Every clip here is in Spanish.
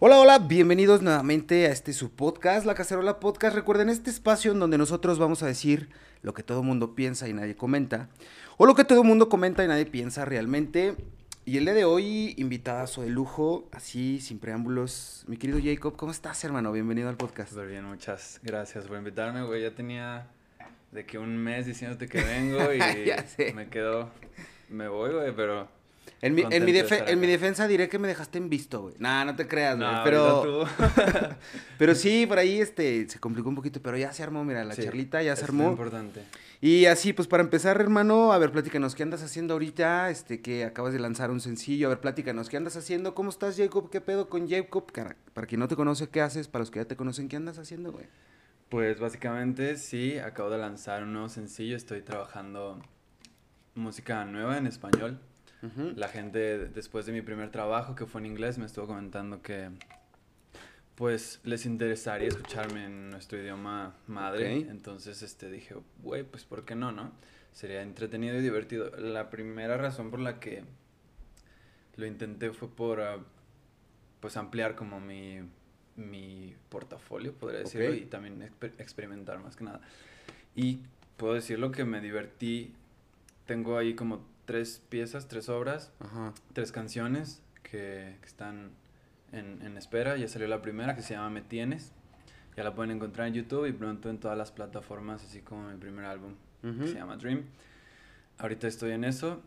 Hola, hola, bienvenidos nuevamente a este su podcast, La Cacerola Podcast. Recuerden este espacio en donde nosotros vamos a decir lo que todo el mundo piensa y nadie comenta, o lo que todo el mundo comenta y nadie piensa realmente. Y el día de hoy, invitadazo de lujo, así, sin preámbulos. Mi querido Jacob, ¿cómo estás, hermano? Bienvenido al podcast. Súper bien, muchas gracias por invitarme, güey. Ya tenía de que un mes diciéndote que vengo y Ya sé. me quedo, me voy, güey, pero... En mi, en, mi defe- en mi defensa diré que me dejaste en visto, güey. Nah, no te creas, güey. No, pero, pero sí, por ahí este, se complicó un poquito, pero ya se armó, mira, la Sí, charlita ya se es armó. importante. Y así, pues para empezar, hermano, a ver, platícanos, ¿qué andas haciendo ahorita? Este, que acabas de lanzar un sencillo. A ver, platícanos, ¿qué andas haciendo? ¿Cómo estás, Jacob? ¿Qué pedo con Jacob? Cara- Para quien no te conoce, ¿qué haces? Para los que ya te conocen, ¿qué andas haciendo, güey? Pues básicamente sí, acabo de lanzar un nuevo sencillo, estoy trabajando música nueva en español. Ujú. La gente después de mi primer trabajo que fue en inglés me estuvo comentando que pues les interesaría escucharme en nuestro idioma madre. Ok. Entonces este dije, güey, pues ¿por qué no, no? Sería entretenido y divertido. La primera razón por la que lo intenté fue por ah, pues ampliar como mi mi portafolio, podría decirlo, Ok. y también exper- experimentar más que nada. Y puedo decirlo que me divertí. Tengo ahí como tres piezas, tres obras, Ajá. tres canciones que, que están en, en espera. Ya salió la primera que se llama Me Tienes. Ya la pueden encontrar en YouTube y pronto en todas las plataformas, así como mi primer álbum que se llama Dream. Ahorita estoy en eso,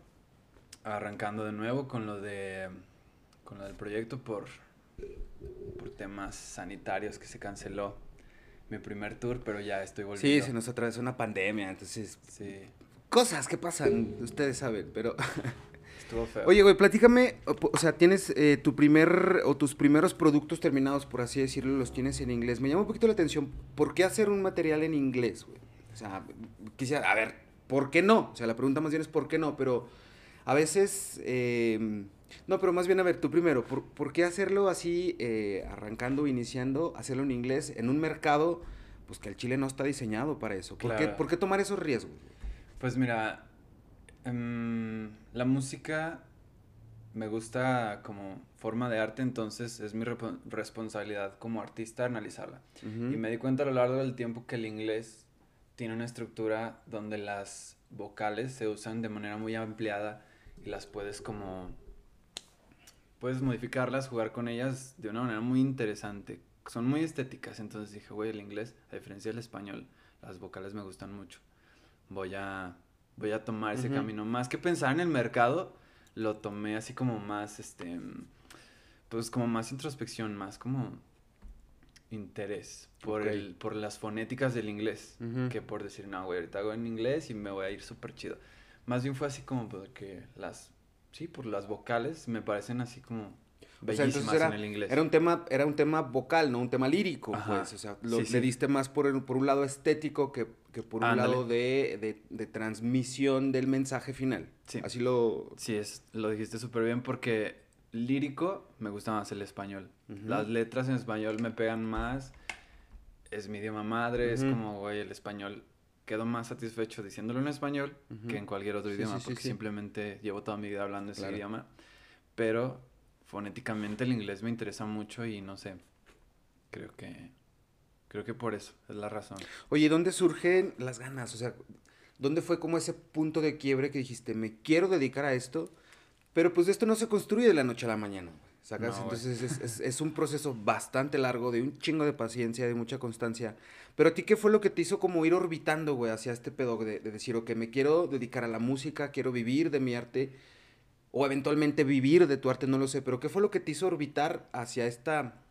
arrancando de nuevo con lo de con lo del proyecto por por temas sanitarios que se canceló mi primer tour, pero ya estoy Sí, volviendo. se nos atravesó una pandemia, entonces... Sí, Cosas que pasan, ustedes saben, pero... estuvo feo. Oye, güey, platícame, o, sea, tienes eh, tu primer, o tus primeros productos terminados, por así decirlo, los tienes en inglés. Me llama un poquito la atención, ¿por qué hacer un material en inglés, güey? O sea, quisiera, a ver, ¿por qué no? O sea, la pregunta más bien es ¿por qué no? Pero a veces, eh, no, pero más bien, a ver, tú primero, ¿por, por qué hacerlo así, eh, arrancando, iniciando, hacerlo en inglés, en un mercado, pues que el Chile no está diseñado para eso? ¿Por, qué. ¿por qué tomar esos riesgos? Pues mira, em, la música me gusta como forma de arte, entonces es mi responsabilidad como artista analizarla. Y me di cuenta a lo largo del tiempo que el inglés tiene una estructura donde las vocales se usan de manera muy ampliada y las puedes como... Puedes modificarlas, jugar con ellas de una manera muy interesante. Son muy estéticas, entonces dije, güey, el inglés, a diferencia del español, las vocales me gustan mucho. Voy a, voy a tomar ese camino. Más que pensar en el mercado, lo tomé así como más, este, pues como más introspección, más como interés por, el, por las fonéticas del inglés, que por decir, no, güey, ahorita hago en inglés y me voy a ir súper chido. Más bien fue así como porque las, sí, por las vocales me parecen así como O sea, bellísimas era, en el inglés. era un tema, era un tema vocal, no un tema lírico, Ajá, pues. O sea, lo, sí, le sí. diste más por, el- por un lado estético que, que por un Ándale. lado de, de- de transmisión del mensaje final. Sí. Así lo. Sí, es, lo dijiste súper bien porque lírico me gusta más el español. Ujú. Las letras en español me pegan más. Es mi idioma madre, es Ujú. como, güey, el español. Quedo más satisfecho diciéndolo en español Ujú. que en cualquier otro Sí, idioma, sí, porque sí. simplemente llevo toda mi vida hablando ese Claro. idioma. Pero fonéticamente el inglés me interesa mucho y no sé. Creo que. Creo que por eso es la razón. Oye, ¿dónde surgen las ganas? O sea, ¿dónde fue como ese punto de quiebre que dijiste, me quiero dedicar a esto? Pero pues esto no se construye de la noche a la mañana. ¿Sacas? No. Entonces es, es- es un proceso bastante largo, de un chingo de paciencia, de mucha constancia. Pero a ti, ¿qué fue lo que te hizo como ir orbitando, güey, hacia este pedo de, de decir, ok, me quiero dedicar a la música, quiero vivir de mi arte, o eventualmente vivir de tu arte, no lo sé, pero ¿qué fue lo que te hizo orbitar hacia esta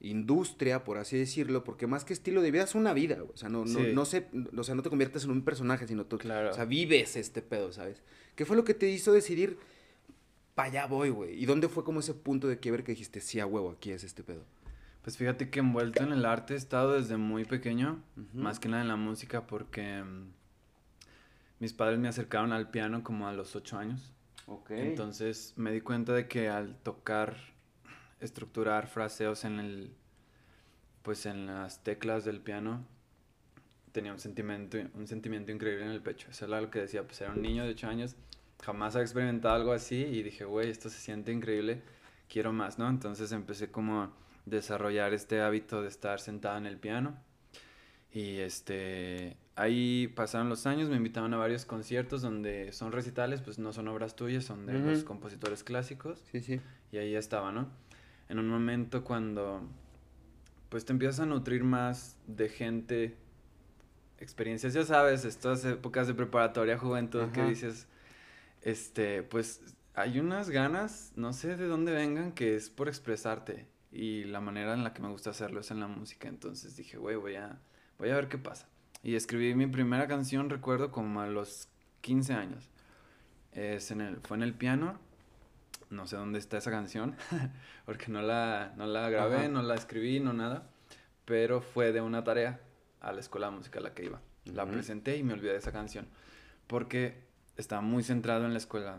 industria, por así decirlo? Porque más que estilo de vida es una vida, o sea, no, no, Sí. no, sé, o sea, no te conviertes en un personaje, sino tú, Claro. o sea, vives este pedo, ¿sabes? ¿Qué fue lo que te hizo decidir, para allá voy, güey? ¿Y dónde fue como ese punto de quiebre que dijiste, sí, a huevo, aquí es este pedo? Pues fíjate que envuelto en el arte he estado desde muy pequeño, más que nada en la música, porque mm, mis padres me acercaron al piano como a los ocho años. Entonces me di cuenta de que al tocar, estructurar fraseos en el, pues en las teclas del piano, tenía un sentimiento, un sentimiento increíble en el pecho. Eso era lo que decía, pues era un niño de ocho años, jamás había experimentado algo así y dije, güey, esto se siente increíble, quiero más, ¿no? Entonces empecé como a desarrollar este hábito de estar sentado en el piano. Y este, ahí pasaron los años, me invitaban a varios conciertos donde son recitales, pues no son obras tuyas, son de los compositores clásicos. Sí, sí. Y ahí estaba, ¿no? En un momento cuando pues te empiezas a nutrir más de gente, experiencias, ya sabes, estas épocas de preparatoria, juventud, que dices, este, pues hay unas ganas, no sé de dónde vengan, que es por expresarte. Y la manera en la que me gusta hacerlo es en la música. Entonces dije, güey, voy a, voy a ver qué pasa. Y escribí mi primera canción, recuerdo, como a los 15 años. Es en el, fue en el piano. No sé dónde está esa canción, porque no la, no la grabé, no la escribí, no nada. Pero fue de una tarea a la escuela de música a la que iba. La presenté y me olvidé de esa canción. Porque estaba muy centrado en la escuela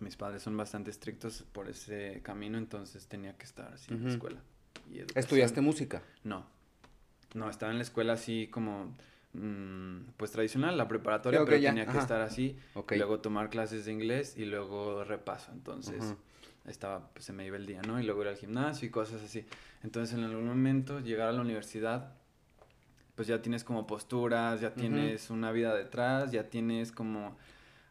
mis padres son bastante estrictos por ese camino, entonces tenía que estar así en la escuela. ¿Estudiaste música? No. No, estaba en la escuela así como, mm, pues tradicional, la preparatoria, pero tenía que estar así. Luego tomar clases de inglés y luego repaso. Entonces, estaba, pues se me iba el día, ¿no? Y luego ir al gimnasio y cosas así. Entonces, en algún momento, llegar a la universidad, pues ya tienes como posturas, ya tienes una vida detrás, ya tienes como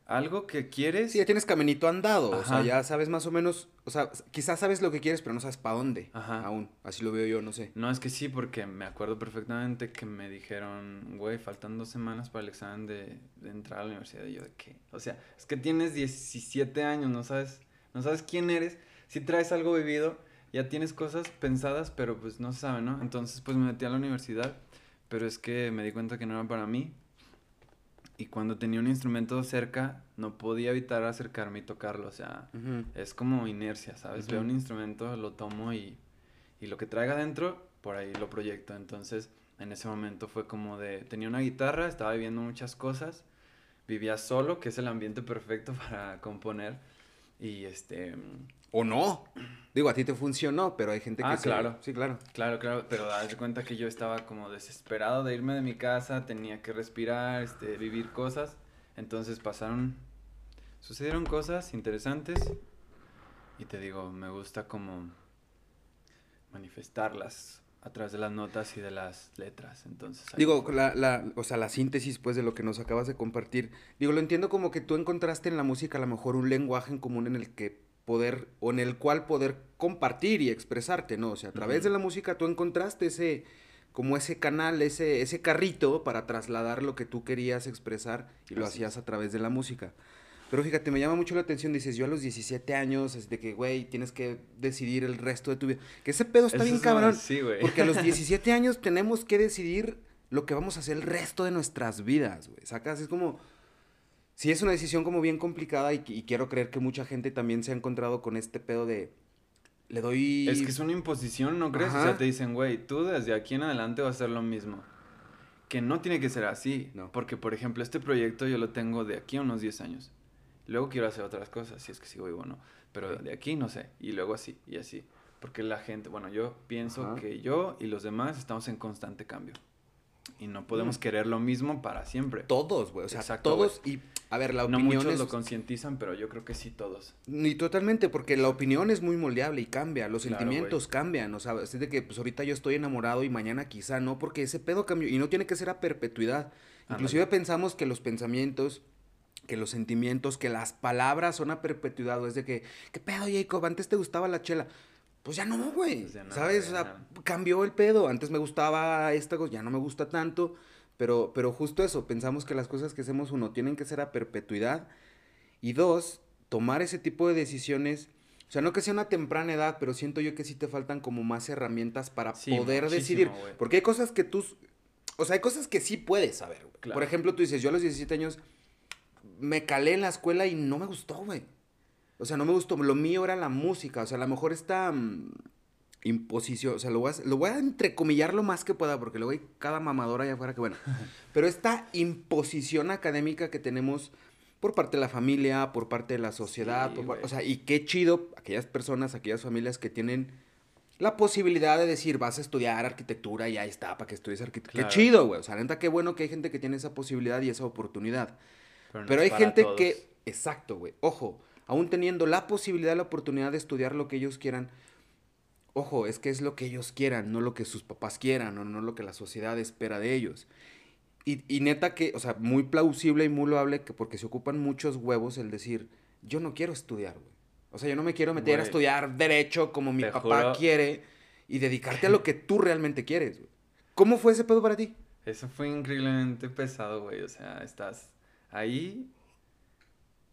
algo que quieres. Sí, ya tienes caminito andado, o sea, ya sabes más o menos, o sea, quizás sabes lo que quieres, pero no sabes para dónde Ajá. aún. Así lo veo yo, no sé. No, es que sí, porque me acuerdo perfectamente que me dijeron, güey, faltan dos semanas para el examen de, entrar a la universidad. Y yo, ¿de qué? O sea, es que tienes 17 años, no sabes, no sabes quién eres. Si traes algo vivido, ya tienes cosas pensadas, pero pues no se sabe, ¿no? Entonces, pues me metí a la universidad, pero es que me di cuenta que no era para mí y cuando tenía un instrumento cerca, no podía evitar acercarme y tocarlo. O sea, es como inercia, ¿sabes? Veo un instrumento, lo tomo y, y lo que traiga adentro, por ahí lo proyecto. Entonces, en ese momento fue como de, tenía una guitarra, estaba viviendo muchas cosas, vivía solo, que es el ambiente perfecto para componer. Y este... O no. Digo, a ti te funcionó, pero hay gente que... Ah, claro. Sí, claro. Claro, claro, pero das cuenta que yo estaba como desesperado de irme de mi casa, tenía que respirar, este, vivir cosas. Entonces pasaron, sucedieron cosas interesantes y te digo, me gusta como manifestarlas a través de las notas y de las letras, entonces... Digo, la, la, o sea, la síntesis, pues, de lo que nos acabas de compartir, digo, lo entiendo como que tú encontraste en la música a lo mejor un lenguaje en común en el que poder, o en el cual poder compartir y expresarte, ¿no? O sea, a través de la música tú encontraste ese, como ese canal, ese, ese carrito para trasladar lo que tú querías expresar y lo hacías a través de la música. Pero fíjate, me llama mucho la atención, dices, yo a los 17 años, es de que, güey, tienes que decidir el resto de tu vida. Que ese pedo está bien cabrón. Sí, güey. Porque a los 17 años tenemos que decidir lo que vamos a hacer el resto de nuestras vidas, güey. Sacas, es como sí es una decisión como bien complicada y, quiero creer que mucha gente también se ha encontrado con este pedo de le doy... Es que es una imposición, ¿no crees? O sea, te dicen, güey, tú desde aquí en adelante vas a hacer lo mismo. Que no tiene que ser así. No. Porque, por ejemplo, este proyecto yo lo tengo de aquí a unos 10 años. Luego quiero hacer otras cosas, si es que sigo vivo o no. Pero de aquí no sé. Y luego así, y así. Porque la gente, bueno, yo pienso que yo y los demás estamos en constante cambio. Y no podemos mm. querer lo mismo para siempre. Todos, güey. O sea, todos. Y, a ver, la opinión. No muchos lo concientizan, pero yo creo que sí todos. Ni totalmente, porque la opinión es muy moldeable y cambia. Los sentimientos cambian. O sea, es de que pues ahorita yo estoy enamorado y mañana quizá no, porque ese pedo cambió. Y no tiene que ser a perpetuidad. Inclusive pensamos que los pensamientos que los sentimientos, que las palabras son a perpetuidad. O es de que, ¿qué pedo, Jacob? Antes te gustaba la chela. Pues ya no, güey. Pues ¿Sabes? O sea, cambió el pedo. Antes me gustaba esta cosa, ya no me gusta tanto. Pero, pero justo eso, pensamos que las cosas que hacemos, uno, tienen que ser a perpetuidad. Y dos, tomar ese tipo de decisiones. O sea, no que sea una temprana edad, pero siento yo que sí te faltan como más herramientas para poder decidir. Porque hay cosas que tú. O sea, hay cosas que sí puedes saber. Por ejemplo, tú dices, yo a los 17 años me calé en la escuela y no me gustó, güey. O sea, no me gustó. Lo mío era la música. O sea, a lo mejor esta mm, imposición. O sea, lo voy, a, lo voy a entrecomillar lo más que pueda, porque luego hay cada mamadora allá afuera que bueno. Pero esta imposición académica que tenemos por parte de la familia, por parte de la sociedad. o sea, y qué chido aquellas personas, aquellas familias que tienen la posibilidad de decir, vas a estudiar arquitectura y ahí está, para que estudies arquitectura. Qué chido, güey. O sea, neta, qué bueno que hay gente que tiene esa posibilidad y esa oportunidad. Pero, hay gente que, exacto, güey. Ojo, aún teniendo la posibilidad, la oportunidad de estudiar lo que ellos quieran, ojo, es que es lo que ellos quieran, no lo que sus papás quieran, o no lo que la sociedad espera de ellos. Y, y neta que, o sea, muy plausible y muy loable que porque se ocupan muchos huevos el decir, yo no quiero estudiar, güey. O sea, yo no me quiero meter a estudiar derecho como mi te papá juro- quiere y dedicarte a lo que tú realmente quieres, güey. ¿Cómo fue ese pedo para ti? Eso fue increíblemente pesado, güey. O sea, estás ahí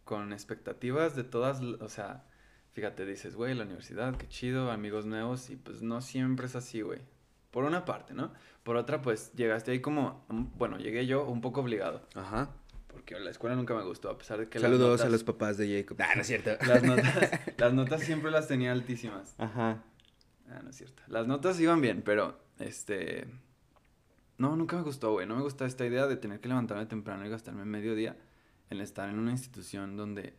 con expectativas de todas, o sea, fíjate, dices, güey, la universidad, qué chido, amigos nuevos, y pues no siempre es así, güey. Por una parte, ¿no? Por otra, pues llegaste ahí como, mm, bueno, llegué yo un poco obligado, Ajá. porque la escuela nunca me gustó, a pesar de que las Saludos a notas- los papás de Jacob. Ah, no es cierto. Las notas, las notas siempre las tenía altísimas. Ajá. Ah, no es cierto. Las notas iban bien, pero este. No, nunca me gustó, güey. No me gusta esta idea de tener que levantarme temprano y gastarme medio día en estar en una institución donde,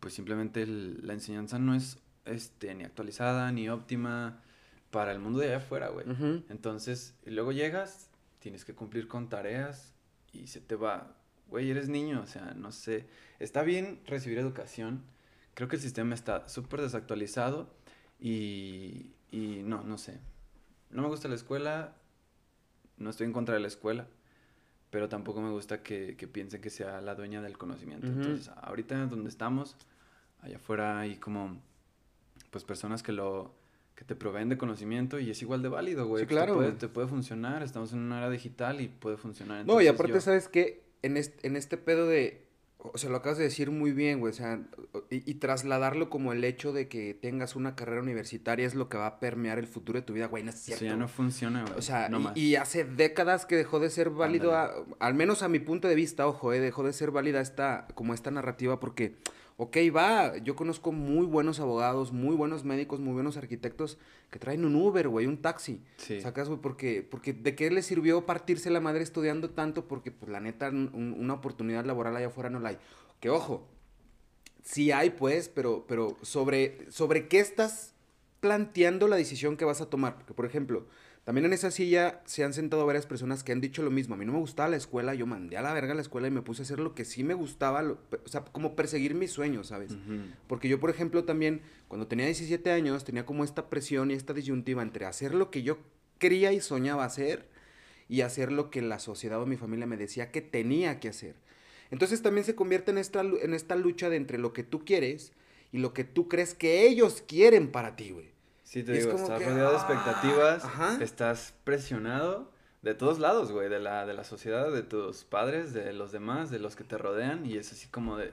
pues simplemente el- la enseñanza no es este, ni actualizada ni óptima para el mundo de allá afuera, güey. Entonces, luego llegas, tienes que cumplir con tareas y se te va. Güey, eres niño, o sea, no sé. Está bien recibir educación. Creo que el sistema está súper desactualizado y, y no, no sé. No me gusta la escuela, no estoy en contra de la escuela, pero tampoco me gusta que, que piensen que sea la dueña del conocimiento. Ujú. Entonces, ahorita donde estamos, allá afuera hay como, pues, personas que lo, que te proveen de conocimiento y es igual de válido, güey. Sí, Pues, te claro, puede, te puede funcionar, estamos en una era digital y puede funcionar. No, y aparte, yo- ¿sabes qué? En este, en este pedo de. O sea, lo acabas de decir muy bien, güey. O sea, y, y trasladarlo como el hecho de que tengas una carrera universitaria es lo que va a permear el futuro de tu vida, güey. No es Eso cierto. ya no funciona, güey. O sea, no y- más. y, hace décadas que dejó de ser válido, a- al menos a mi punto de vista, ojo, eh, dejó de ser válida esta, como esta narrativa porque, ok, va, yo conozco muy buenos abogados, muy buenos médicos, muy buenos arquitectos que traen un Uber, güey, un taxi. Sí. ¿Sacas, güey? Porque, porque ¿de qué les sirvió partirse la madre estudiando tanto? Porque, pues, la neta, un- un- una oportunidad laboral allá afuera no la hay. Que, ojo, sí hay, pues, pero, pero sobre, sobre qué estás planteando la decisión que vas a tomar. Porque, por ejemplo, también en esa silla se han sentado varias personas que han dicho lo mismo. A mí no me gustaba la escuela, yo mandé a la verga la escuela y me puse a hacer lo que sí me gustaba, lo- o sea, como perseguir mis sueños, ¿sabes? Porque yo, por ejemplo, también, cuando tenía 17 años, tenía como esta presión y esta disyuntiva entre hacer lo que yo quería y soñaba hacer y hacer lo que la sociedad o mi familia me decía que tenía que hacer. Entonces también se convierte en esta, en esta lucha de entre lo que tú quieres y lo que tú crees que ellos quieren para ti, güey. Sí, te Y digo, estás que, rodeado de ah, expectativas, ajá. estás presionado de todos lados, güey, de la, de la sociedad, de tus padres, de los demás, de los que te rodean, y es así como de,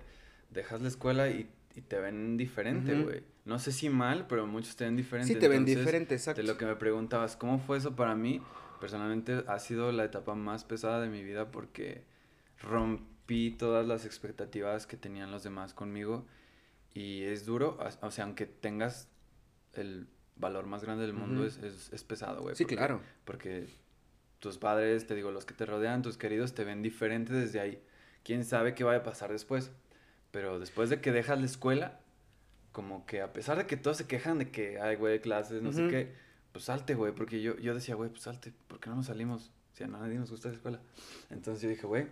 dejas la escuela y, y te ven diferente, güey. No sé si mal, pero muchos te ven diferente. Sí, te ven diferente, exacto. De lo que me preguntabas, ¿cómo fue eso para mí? Personalmente ha sido la etapa más pesada de mi vida porque rompí todas las expectativas que tenían los demás conmigo y es duro, o sea, aunque tengas el valor más grande del mundo, es, es, es pesado, güey. Sí, porque- claro. Porque tus padres, te digo, los que te rodean, tus queridos, te ven diferente desde ahí. Quién sabe qué vaya a pasar después. Pero después de que dejas la escuela, como que a pesar de que todos se quejan de que hay, güey, clases, no sé qué, pues salte, güey, porque yo, yo decía, güey, pues salte, ¿por qué no nos salimos? Si a nadie nos gusta la escuela. Entonces yo dije, güey,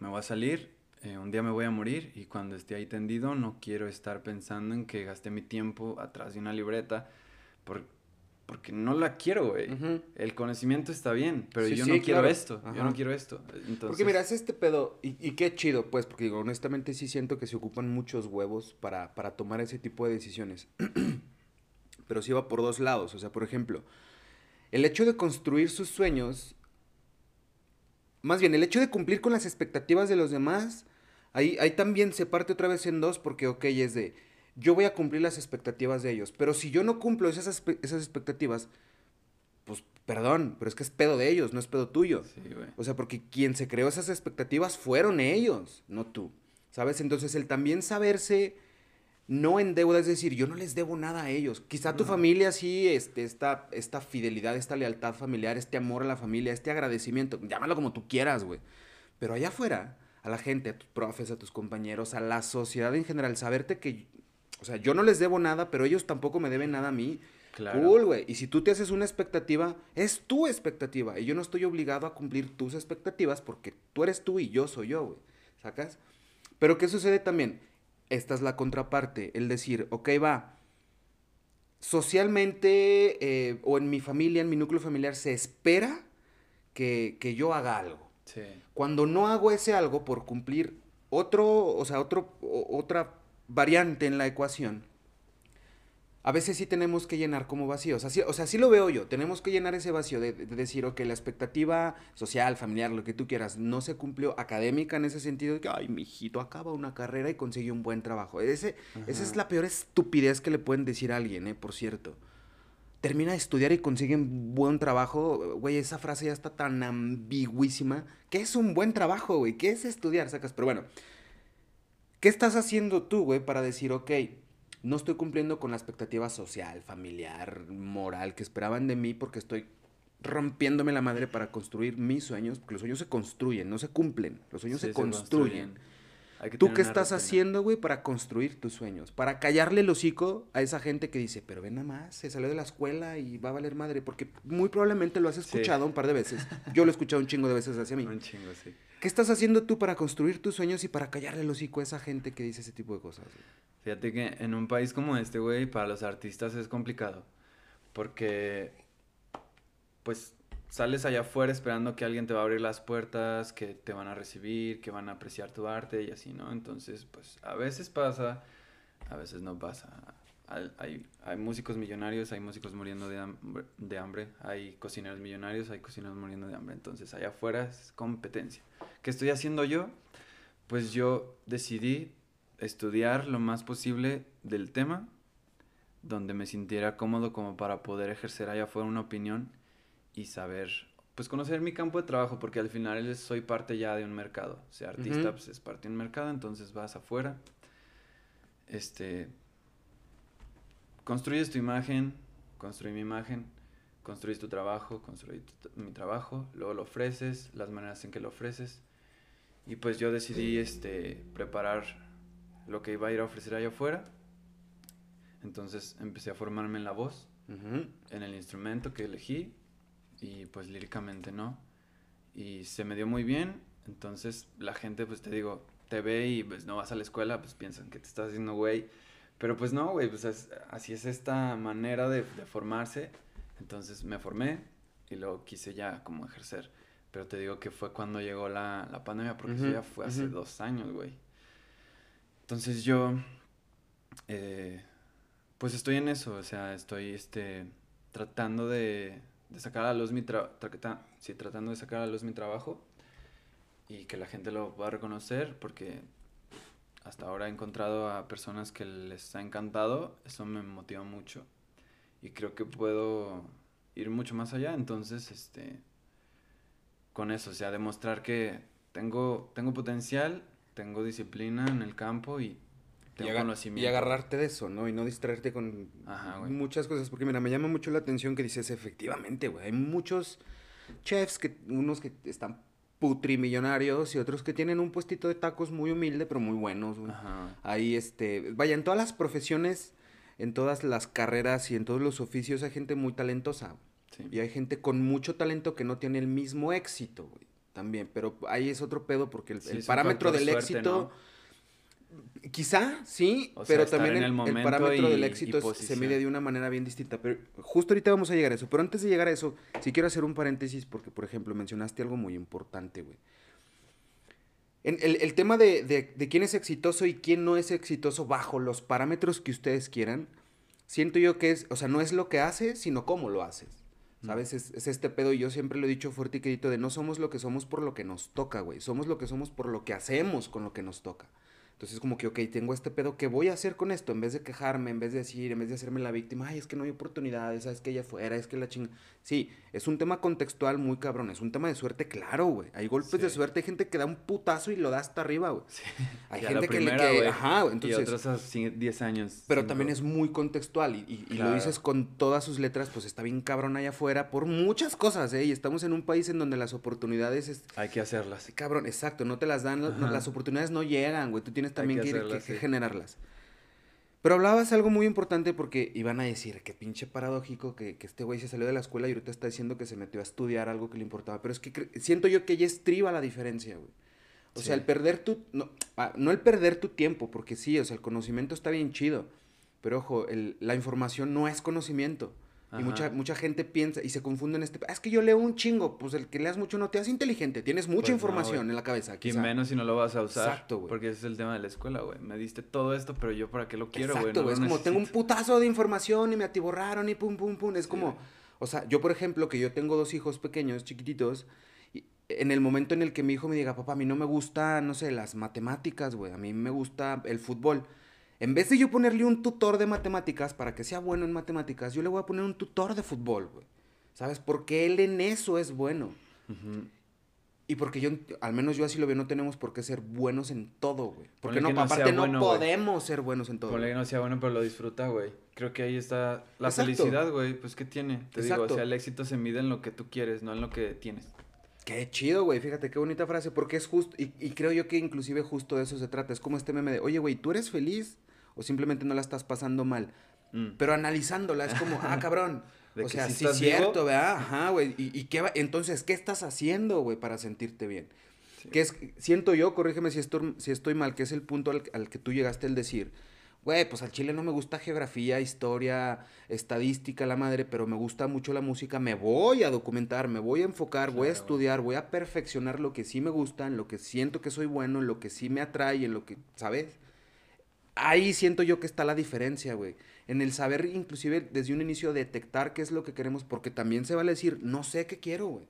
me voy a salir, eh, un día me voy a morir y cuando esté ahí tendido no quiero estar pensando en que gasté mi tiempo atrás de una libreta por- porque no la quiero, güey. El conocimiento está bien, pero Sí, yo sí, no quiero claro. esto, yo no quiero esto. Porque mira, es este pedo, y, y qué chido, pues, porque digo, honestamente sí siento que se ocupan muchos huevos para, para tomar ese tipo de decisiones. Pero sí va por dos lados, o sea, por ejemplo, el hecho de construir sus sueños, más bien, el hecho de cumplir con las expectativas de los demás, ahí, ahí también se parte otra vez en dos, porque, ok, es de, yo voy a cumplir las expectativas de ellos, pero si yo no cumplo esas, esas expectativas, pues, perdón, pero es que es pedo de ellos, no es pedo tuyo. sí, güey. O sea, porque quien se creó esas expectativas fueron ellos, no tú. ¿Sabes? Entonces, el también saberse no en deuda, es decir, yo no les debo nada a ellos. Quizá tu No. familia sí, este, esta, esta fidelidad, esta lealtad familiar, este amor a la familia, este agradecimiento, llámalo como tú quieras, güey. Pero allá afuera, a la gente, a tus profes, a tus compañeros, a la sociedad en general, saberte que, o sea, yo no les debo nada, pero ellos tampoco me deben nada a mí. Claro. Cool, güey. Y si tú te haces una expectativa, es tu expectativa. Y yo no estoy obligado a cumplir tus expectativas porque tú eres tú y yo soy yo, güey. ¿Sacas? Pero ¿qué sucede también? Esta es la contraparte. El decir, ok, va. socialmente eh, o en mi familia, en mi núcleo familiar, se espera que, que yo haga algo. Sí. Cuando no hago ese algo por cumplir otro, o sea, otro, otra variante en la ecuación, a veces sí tenemos que llenar como vacíos. Así, o sea, así lo veo yo. Tenemos que llenar ese vacío de, de decir, ok, la expectativa social, familiar, lo que tú quieras, no se cumplió académica en ese sentido de que, ay, mi hijito acaba una carrera y consigue un buen trabajo. Ese, esa es la peor estupidez que le pueden decir a alguien, ¿eh? Por cierto. Termina de estudiar y consigue un buen trabajo. Güey, esa frase ya está tan ambiguísima. ¿Qué es un buen trabajo, güey? ¿Qué es estudiar? Sacas, pero bueno. ¿Qué estás haciendo tú, güey, para decir, ok, no estoy cumpliendo con la expectativa social, familiar, moral que esperaban de mí porque estoy rompiéndome la madre para construir mis sueños? Porque los sueños se construyen, no se cumplen. Los sueños Sí, se construyen. ¿Tú qué estás rutina. haciendo, güey, para construir tus sueños? Para callarle el hocico a esa gente que dice, pero ven nada más, se salió de la escuela y va a valer madre. Porque muy probablemente lo has escuchado un par de veces. Yo lo he escuchado un chingo de veces hacia mí. Un chingo, sí. ¿Qué estás haciendo tú para construir tus sueños y para callarle el hocico a esa gente que dice ese tipo de cosas? güey? Fíjate que en un país como este, güey, para los artistas es complicado. Porque, pues, sales allá afuera esperando que alguien te va a abrir las puertas, que te van a recibir, que van a apreciar tu arte y así, ¿no? Entonces, pues, a veces pasa, a veces no pasa. Hay, hay, músicos millonarios, hay músicos muriendo de hambre, de hambre, hay cocineros millonarios, hay cocineros muriendo de hambre. Entonces, allá afuera es competencia. ¿Qué estoy haciendo yo? Pues yo decidí estudiar lo más posible del tema, donde me sintiera cómodo como para poder ejercer allá afuera una opinión y saber, pues conocer mi campo de trabajo, porque al final soy parte ya de un mercado. O sea, artista Ujú. pues es parte de un mercado, entonces vas afuera, este, construyes tu imagen, construí mi imagen, construyes tu trabajo, construí tu- mi trabajo, luego lo ofreces, las maneras en que lo ofreces. Y pues yo decidí este, preparar lo que iba a ir a ofrecer allá afuera. Entonces empecé a formarme en la voz, en el instrumento que elegí y pues líricamente no. Y se me dio muy bien. Entonces la gente pues te digo, te ve y pues no vas a la escuela, pues piensan que te estás haciendo güey. Pero pues no, güey, pues es- así es esta manera de, de formarse. Entonces me formé y luego quise ya como ejercer. Pero te digo que fue cuando llegó la, la pandemia, porque eso ya fue hace dos años, güey. Entonces yo, eh, pues estoy en eso, o sea, estoy este, tratando de, de sacar a luz mi tratando de sacar a luz mi trabajo y que la gente lo pueda reconocer, porque hasta ahora he encontrado a personas que les ha encantado, eso me motiva mucho y creo que puedo ir mucho más allá, entonces, este, con eso, o sea, demostrar que tengo, tengo potencial, tengo disciplina en el campo y tengo y, aga- conocimiento. y agarrarte de eso, ¿no? Y no distraerte con Ajá, muchas cosas. Porque mira, me llama mucho la atención que dices, efectivamente, güey. Hay muchos chefs, que unos que están putrimillonarios y otros que tienen un puestito de tacos muy humilde, pero muy buenos, güey. Ajá. Ahí, este, vaya, en todas las profesiones, en todas las carreras y en todos los oficios hay gente muy talentosa. Sí. Y hay gente con mucho talento que no tiene el mismo éxito, güey. También, pero ahí es otro pedo porque el, Sí, parámetro del suerte, éxito... ¿no? Quizá, sí, O pero también en el, el parámetro del y- éxito es- se mide de una manera bien distinta. Pero justo ahorita vamos a llegar a eso. Pero antes de llegar a eso, sí quiero hacer un paréntesis porque, por ejemplo, mencionaste algo muy importante, güey. En el, el tema de, de- de quién es exitoso y quién no es exitoso bajo los parámetros que ustedes quieran, siento yo que es, o sea, no es lo que haces, sino cómo lo haces. ¿Sabes? Es, es este pedo y yo siempre lo he dicho fuerte y querido de no somos lo que somos por lo que nos toca, güey. Somos lo que somos por lo que hacemos con lo que nos toca. Entonces como que, ok, tengo este pedo, ¿qué voy a hacer con esto? En vez de quejarme, en vez de decir, en vez de hacerme la víctima, ay, es que no hay oportunidades, sabes que ella fuera, es que la chinga... Sí, es un tema contextual muy cabrón, es un tema de suerte, claro, güey. Hay golpes de Sí. suerte, hay gente que da un putazo y lo da hasta arriba, güey. Hay Y a la gente que le... que-. Ajá, güey, y entonces... otros a cin- 10 años. Pero cinco. también es muy contextual y, y- y lo dices con todas sus letras, pues está bien cabrón allá afuera por muchas cosas, ¿eh? Y estamos en un país en donde las oportunidades, es, Hay que hacerlas. Sí, cabrón, exacto, no te las dan, no- las oportunidades no llegan, güey, tú tienes también que que, que- que sí. generarlas. Pero hablabas algo muy importante porque iban a decir, qué pinche paradójico que, que este güey se salió de la escuela y ahorita está diciendo que se metió a estudiar algo que le importaba. Pero es que siento yo que ella estriba la diferencia, güey. O sea, el perder tu... No, ah, no el perder tu tiempo, porque sí, o sea, el conocimiento está bien chido. Pero ojo, el, la información no es conocimiento. Y mucha, mucha gente piensa y se confunde en este... "Ah, Es que yo leo un chingo. Pues el que leas mucho no te hace inteligente. Tienes mucha Pues información en la cabeza. Y quizá. menos si no lo vas a usar. Exacto, güey. Porque ese es el tema de la escuela, güey. Me diste todo esto, pero yo para qué lo quiero, güey. Exacto, güey. es como, tengo un putazo de información y me atiborraron y pum, pum, pum. Es Sí, como, o sea, yo, por ejemplo, que yo tengo dos hijos pequeños, chiquititos, y en el momento en el que mi hijo me diga, papá, a mí no me gusta, no sé, las matemáticas, güey, a mí me gusta el fútbol. En vez de yo ponerle un tutor de matemáticas para que sea bueno en matemáticas, yo le voy a poner un tutor de fútbol, güey. ¿Sabes? Porque él en eso es bueno. Y porque yo, al menos yo así lo veo, no tenemos por qué ser buenos en todo, güey. Porque no, aparte no bueno, podemos ser buenos en todo. Ponle que no sea bueno, pero lo disfruta, güey. Creo que ahí está la Exacto. felicidad, güey. Pues, ¿qué tiene? Te digo, o sea, el éxito se mide en lo que tú quieres, no en lo que tienes. Qué chido, güey. Fíjate qué bonita frase. Porque es justo. Y, y creo yo que inclusive justo de eso se trata. Es como este meme de, oye, güey, ¿tú eres feliz? O simplemente no la estás pasando mal. Mm. Pero analizándola es como, ah, cabrón. De o sea, sí es cierto, ¿verdad? Ajá, güey. ¿Y, y qué va? Entonces, ¿qué estás haciendo, güey, para sentirte bien? Sí. Que es, siento yo, corrígeme si estoy, si estoy mal, que es el punto al, al que tú llegaste el decir, güey, pues al chile no me gusta geografía, historia, estadística, la madre, pero me gusta mucho la música, me voy a documentar, me voy a enfocar, voy a estudiar, voy a perfeccionar lo que sí me gusta, en lo que siento que soy bueno, en lo que sí me atrae, en lo que, ¿sabes? Ahí siento yo que está la diferencia, güey. En el saber, inclusive, desde un inicio, detectar qué es lo que queremos, porque también se vale decir, no sé qué quiero, güey.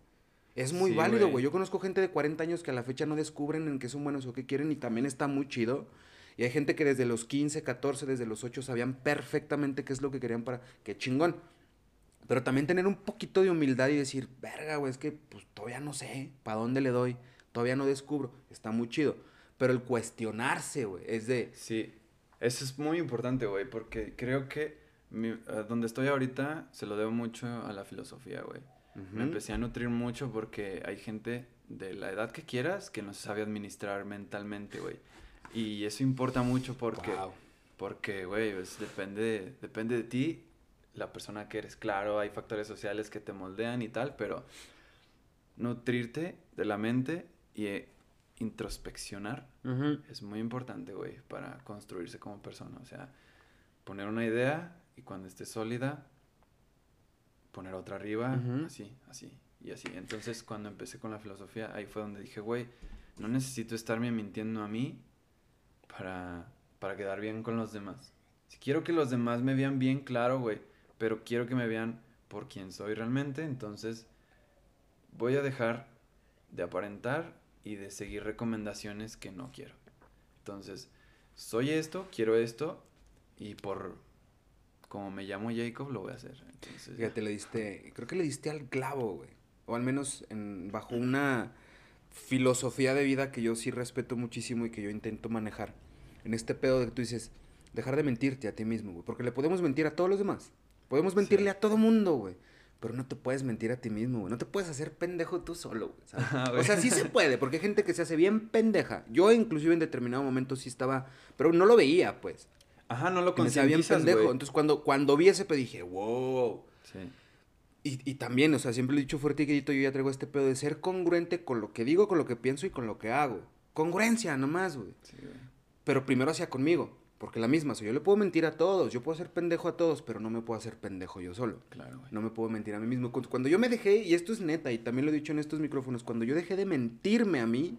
Es muy Sí, válido, güey. güey. Yo conozco gente de 40 años que a la fecha no descubren en qué son buenos o qué quieren y también está muy chido. Y hay gente que desde los 15, 14, desde los 8 sabían perfectamente qué es lo que querían para... ¡Qué chingón! Pero también tener un poquito de humildad y decir, verga, güey, es que pues todavía no sé para dónde le doy, todavía no descubro. Está muy chido. Pero el cuestionarse, güey, es de... Sí, eso es muy importante, güey, porque creo que mi- eh, donde estoy ahorita se lo debo mucho a la filosofía, güey. Me empecé a nutrir mucho porque hay gente de la edad que quieras que no se sabe administrar mentalmente, güey. Y eso importa mucho porque, Wow. porque, güey, pues, depende, de- depende de ti, la persona que eres. Claro, hay factores sociales que te moldean y tal, pero nutrirte de la mente y introspeccionar es muy importante, güey, para construirse como persona. O sea, poner una idea y cuando esté sólida, poner otra arriba, así, así y así. Entonces, cuando empecé con la filosofía, ahí fue donde dije, güey, no necesito estarme mintiendo a mí para, para quedar bien con los demás. Si quiero que los demás me vean bien, claro, güey, pero quiero que me vean por quien soy realmente, entonces voy a dejar de aparentar y de seguir recomendaciones que no quiero. Entonces, soy esto, quiero esto y por como me llamo Jacob lo voy a hacer. Entonces, ya. Fíjate, le diste, creo que le diste al clavo, güey. O al menos en, bajo una filosofía de vida que yo sí respeto muchísimo y que yo intento manejar. En este pedo de que tú dices, dejar de mentirte a ti mismo, güey. Porque le podemos mentir a todos los demás. Podemos mentirle Sí. a todo mundo, güey. Pero no te puedes mentir a ti mismo, güey. No te puedes hacer pendejo tú solo, güey. o sea, sí se puede, porque hay gente que se hace bien pendeja. Yo inclusive en determinado momento sí estaba, pero no lo veía, pues. Ajá, no lo hacía bien pendejo. Entonces cuando, cuando vi ese pedo dije, wow. Sí. Y, y también, o sea, siempre lo he dicho fuerte y quedito, yo ya traigo este pedo de ser congruente con lo que digo, con lo que pienso y con lo que hago. Congruencia, nomás, güey. Sí, güey. Pero primero hacia conmigo, porque la misma, o sea, yo le puedo mentir a todos, yo puedo ser pendejo a todos, pero no me puedo hacer pendejo yo solo. Claro, güey. No me puedo mentir a mí mismo. Cu- Cuando yo me dejé, y esto es neta, y también lo he dicho en estos micrófonos, cuando yo dejé de mentirme a mí,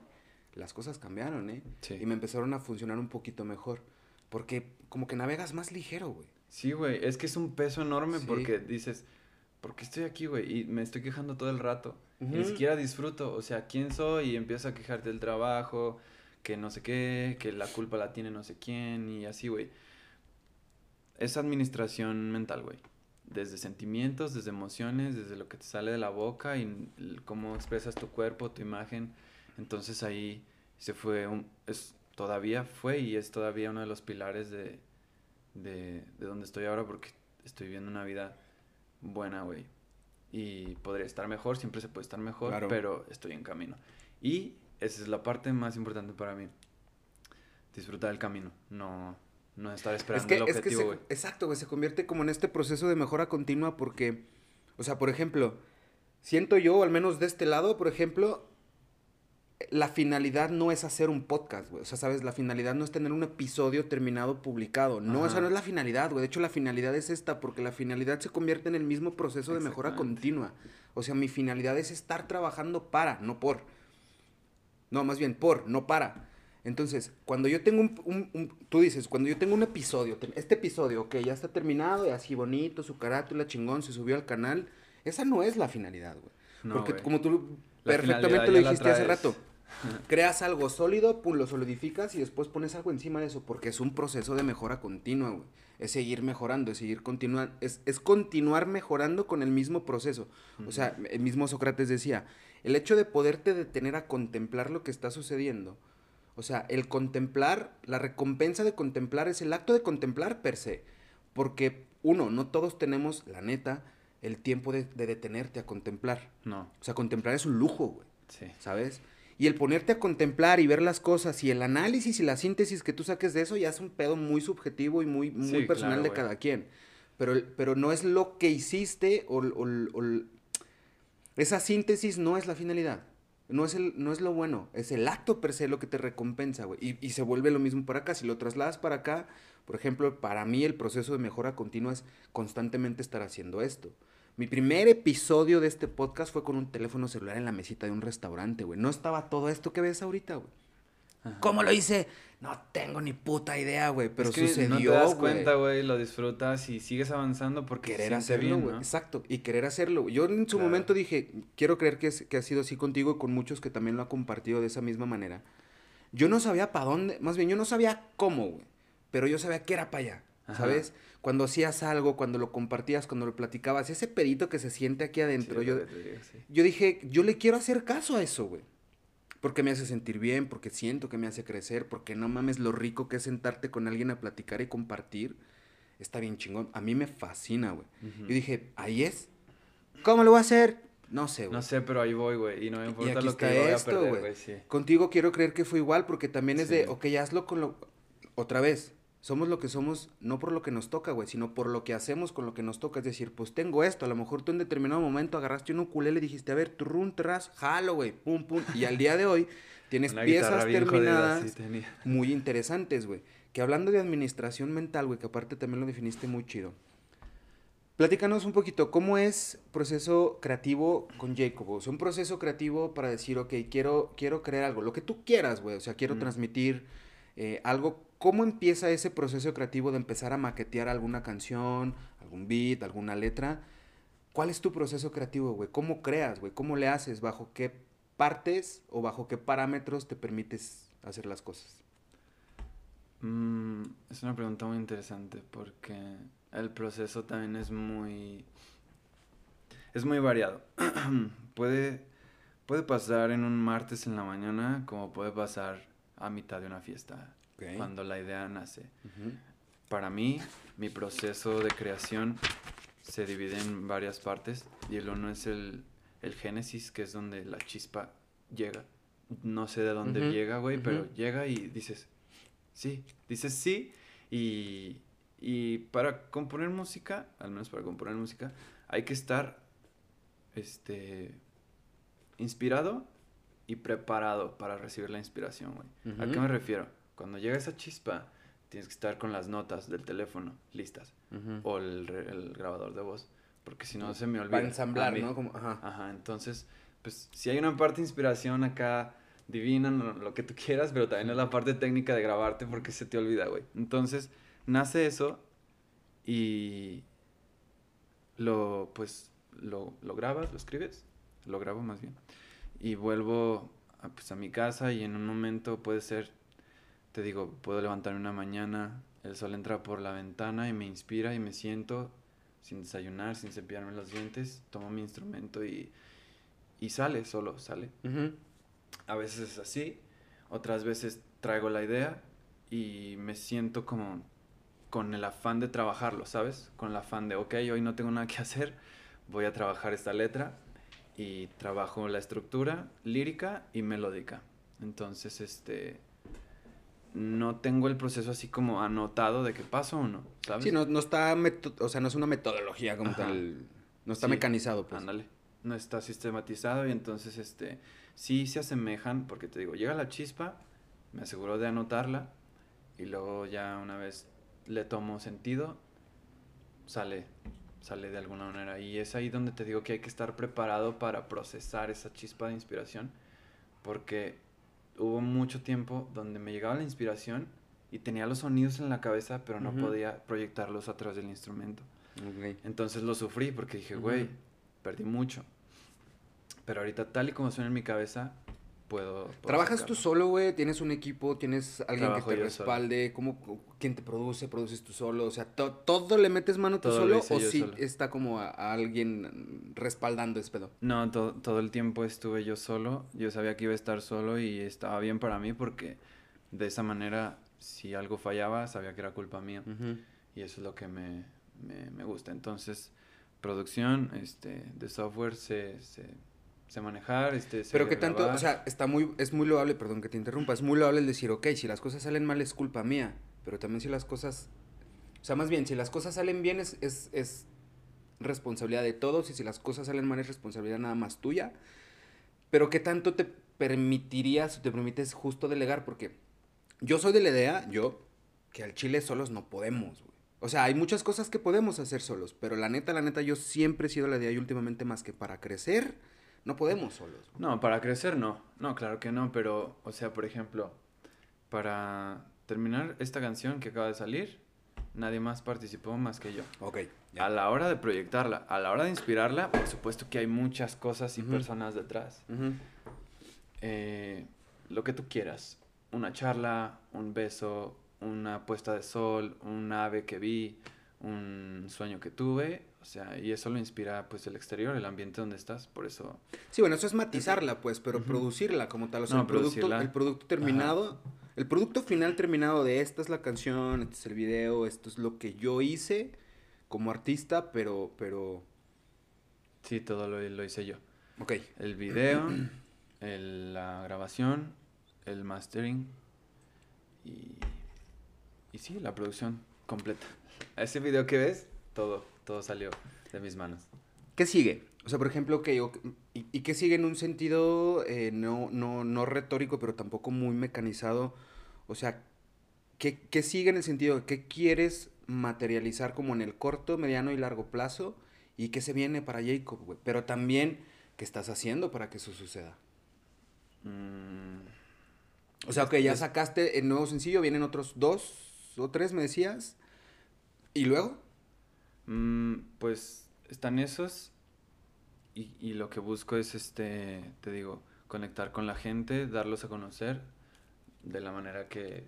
las cosas cambiaron, ¿eh? Sí. Y me empezaron a funcionar un poquito mejor. Porque como que navegas más ligero, güey. Sí, güey, es que es un peso enorme Sí. porque dices, ¿por qué estoy aquí, güey? Y me estoy quejando todo el rato. Ni siquiera disfruto, o sea, ¿quién soy? Y empiezas a quejarte del trabajo, que no sé qué, que la culpa la tiene no sé quién, y así, güey. Es administración mental, güey. Desde sentimientos, desde emociones, desde lo que te sale de la boca y cómo expresas tu cuerpo, tu imagen. Entonces ahí se fue un... Es, todavía fue y es todavía uno de los pilares de, de, de donde estoy ahora porque estoy viviendo una vida buena, güey. Y podría estar mejor, siempre se puede estar mejor, Claro. pero estoy en camino. Y esa es la parte más importante para mí. Disfrutar el camino, no, no estar Es esperando que, el es que objetivo, se- güey. exacto, güey, se convierte como en este proceso de mejora continua porque, o sea, por ejemplo, siento yo, al menos de este lado, por ejemplo, la finalidad no es hacer un podcast, güey. O sea, ¿sabes? La finalidad no es tener un episodio terminado publicado. No, esa no es la finalidad, güey. De hecho, la finalidad es esta, porque la finalidad se convierte en el mismo proceso de mejora continua. O sea, mi finalidad es estar trabajando para, no por. No, más bien por, no para. Entonces, cuando yo tengo un, tú dices, cuando yo tengo un episodio, este episodio, que ya está terminado y así bonito, su carátula chingón, se subió al canal, esa no es la finalidad, güey. Porque como tú perfectamente lo dijiste hace rato, creas algo sólido, pum, lo solidificas y después pones algo encima de eso, porque es un proceso de mejora continua, güey. Es seguir mejorando, es seguir continuando, es, es continuar mejorando con el mismo proceso. O sea, el mismo Sócrates decía, el hecho de poderte detener a contemplar lo que está sucediendo, o sea, el contemplar, la recompensa de contemplar es el acto de contemplar per se. Porque, uno, no todos tenemos, la neta, el tiempo de, detenerte a contemplar. No. O sea, contemplar es un lujo, güey. Sí. ¿Sabes? Y el ponerte a contemplar y ver las cosas y el análisis y la síntesis que tú saques de eso ya es un pedo muy subjetivo y muy, muy personal de cada quien. Pero, pero no es lo que hiciste o, esa síntesis no es la finalidad. No es, el, no es lo bueno, es el acto per se lo que te recompensa, güey. Y, y, se vuelve lo mismo para acá. Si lo trasladas para acá, por ejemplo, para mí el proceso de mejora continua es constantemente estar haciendo esto. Mi primer episodio de este podcast fue con un teléfono celular en la mesita de un restaurante, güey. No estaba todo esto que ves ahorita, güey. ¿Cómo lo hice? No tengo ni puta idea, güey, pero es que sucedió, no te das cuenta, güey, lo disfrutas y sigues avanzando porque querer hacerlo, güey. Exacto, y querer hacerlo. Yo en su momento dije, quiero creer que, que ha sido así contigo y con muchos que también lo han compartido de esa misma manera. Yo no sabía para dónde, más bien yo no sabía cómo, güey, pero yo sabía que era para allá, ¿sabes? Cuando hacías algo, cuando lo compartías, cuando lo platicabas, ese pedito que se siente aquí adentro, yo, yo dije, yo le quiero hacer caso a eso, güey porque me hace sentir bien, porque siento que me hace crecer, porque no mames lo rico que es sentarte con alguien a platicar y compartir. Está bien chingón. A mí me fascina, güey. Yo dije, ahí es. ¿Cómo lo voy a hacer? No sé, güey. No sé, pero ahí voy, güey. Y no me importa lo que voy a perder, güey. Contigo quiero creer que fue igual, porque también es de, ok, hazlo con lo. Otra vez, somos lo que somos no por lo que nos toca, güey, sino por lo que hacemos con lo que nos toca. Es decir, pues tengo esto. A lo mejor tú en determinado momento agarraste un ukulele y dijiste, a ver, run tras, jalo, güey, pum, pum. Y al día de hoy tienes piezas terminadas muy interesantes, güey. Que hablando de administración mental, güey, que aparte también lo definiste muy chido. Platícanos un poquito, ¿cómo es proceso creativo con Jacob? O sea, un proceso creativo para decir, ok, quiero, quiero crear algo, lo que tú quieras, güey. O sea, quiero transmitir eh, algo ¿Cómo empieza ese proceso creativo de empezar a maquetear alguna canción, algún beat, alguna letra? ¿Cuál es tu proceso creativo, güey? ¿Cómo creas, güey? ¿Cómo le haces? ¿Bajo qué partes o bajo qué parámetros te permites hacer las cosas? Mm, es una pregunta muy interesante porque el proceso también es muy... Es muy variado. puede, puede pasar en un martes en la mañana como puede pasar a mitad de una fiesta cuando la idea nace. Para mí, mi proceso de creación se divide en varias partes y el uno es el, el génesis, que es donde la chispa llega. No sé de dónde llega, güey, pero llega y dices, sí, dices sí y, y para componer música, al menos para componer música, hay que estar este inspirado y preparado para recibir la inspiración, güey. ¿A qué me refiero? Cuando llega esa chispa, tienes que estar con las notas del teléfono listas o el, grabador de voz, porque si no se me olvida. Para ensamblar, ¿no? Como, ajá. ajá, entonces, pues si hay una parte de inspiración acá divina, lo que tú quieras, pero también es la parte técnica de grabarte porque se te olvida, güey. Entonces, nace eso y lo, pues, lo, lo grabas, lo escribes, lo grabo más bien, y vuelvo a, pues, a mi casa y en un momento puede ser te digo, puedo levantarme una mañana, el sol entra por la ventana y me inspira y me siento sin desayunar, sin cepillarme los dientes, tomo mi instrumento y, y sale solo, sale. A veces es así, otras veces traigo la idea y me siento como con el afán de trabajarlo, ¿sabes? Con el afán de, ok, hoy no tengo nada que hacer, voy a trabajar esta letra y trabajo la estructura lírica y melódica. Entonces, este, no tengo el proceso así como anotado de qué paso o no, ¿sabes? Sí, no, no está, o sea, no es una metodología como tal, no está mecanizado, pues. Ándale. no está sistematizado y entonces este sí se asemejan porque te digo, llega la chispa, me aseguro de anotarla y luego ya una vez le tomo sentido, sale, sale de alguna manera. Y es ahí donde te digo que hay que estar preparado para procesar esa chispa de inspiración, porque hubo mucho tiempo donde me llegaba la inspiración y tenía los sonidos en la cabeza, pero no podía proyectarlos a través del instrumento. Entonces lo sufrí porque dije, güey, perdí mucho. Pero ahorita tal y como suena en mi cabeza, puedo... ¿Trabajas tú solo, güey? ¿Tienes un equipo? ¿Tienes alguien que te respalde? ¿Cómo, ¿Quién te produce? ¿Produces tú solo? O sea, ¿todo le metes mano tú solo o sí está como a, alguien respaldando ese pedo? No, todo el tiempo estuve yo solo. Yo sabía que iba a estar solo y estaba bien para mí porque de esa manera, si algo fallaba, sabía que era culpa mía. Y eso es lo que me, me, gusta. Entonces, producción este, de software se sé manejar, este, Pero que tanto, o sea, está muy, es muy loable, perdón que te interrumpa, es muy loable el decir, ok, si las cosas salen mal es culpa mía, pero también si las cosas, o sea, más bien, si las cosas salen bien es, es, es responsabilidad de todos y si las cosas salen mal es responsabilidad nada más tuya, pero que tanto te permitirías o te permites justo delegar, porque yo soy de la idea, yo, que al chile solos no podemos, güey. O sea, hay muchas cosas que podemos hacer solos, pero la neta, la neta, yo siempre he sido la idea y últimamente más que para crecer, no podemos solos. No, para crecer no. No, claro que no, pero, o sea, por ejemplo, para terminar esta canción que acaba de salir, nadie más participó más que yo. Ok. A la hora de proyectarla, a la hora de inspirarla, por supuesto que hay muchas cosas y personas detrás. Eh, lo que tú quieras. Una charla, un beso, una puesta de sol, un ave que vi, un sueño que tuve, o sea, y eso lo inspira pues el exterior, el ambiente donde estás, por eso... Sí, bueno, eso es matizarla pues, pero producirla como tal, o sea, el, producto, el producto terminado, el producto final terminado de esta es la canción, este es el video, esto es lo que yo hice como artista, pero... pero... Sí, todo lo, lo hice yo. Ok. El video, la grabación, el mastering y, y sí, la producción completa. Ese video que ves, todo, todo salió de mis manos. ¿Qué sigue? O sea, por ejemplo, que y, qué sigue en un sentido eh, no, no, no retórico, pero tampoco muy mecanizado? O sea, ¿qué, ¿qué, sigue en el sentido de qué quieres materializar como en el corto, mediano y largo plazo? ¿Y qué se viene para Jacob, güey? Pero también, ¿qué estás haciendo para que eso suceda? Mm. O sea, ok, ya sacaste el nuevo sencillo, vienen otros dos o tres, me decías. ¿Y luego? Mm, pues están esos y, lo que busco es, este, te digo, conectar con la gente, darlos a conocer de la manera que,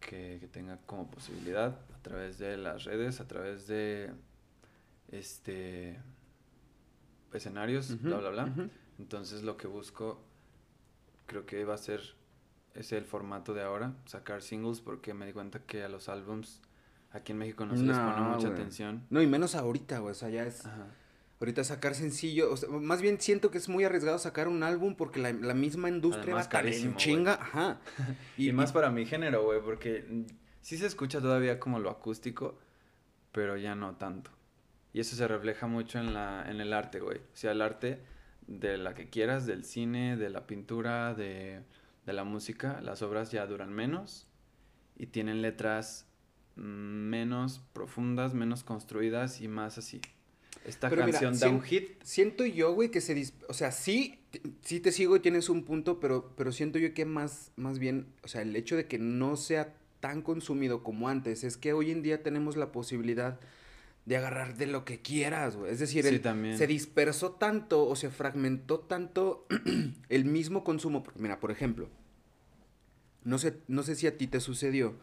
que, tenga como posibilidad a través de las redes, a través de este escenarios, bla, bla, bla. Entonces lo que busco creo que va a ser ese el formato de ahora, sacar singles porque me di cuenta que a los álbums Aquí en México no se les pone mucha atención. No, y menos ahorita, güey. O sea, ya es. Ahorita sacar sencillo. O sea, más bien siento que es muy arriesgado sacar un álbum porque la, misma industria va a en chinga. Ajá. y, más para mi género, güey, porque sí se escucha todavía como lo acústico, pero ya no tanto. Y eso se refleja mucho en, la, en el arte, güey. O sea, el arte de la que quieras, del cine, de la pintura, de, de la música, las obras ya duran menos y tienen letras menos profundas, menos construidas y más así. Esta canción da un hit. Siento yo, güey, que se... O sea, sí, sí te sigo y tienes un punto, pero, pero siento yo que más, más bien, o sea, el hecho de que no sea tan consumido como antes, es que hoy en día tenemos la posibilidad de agarrar de lo que quieras, güey. Es decir, se dispersó tanto o se fragmentó tanto el mismo consumo. Porque, mira, por ejemplo, no sé, no sé si a ti te sucedió,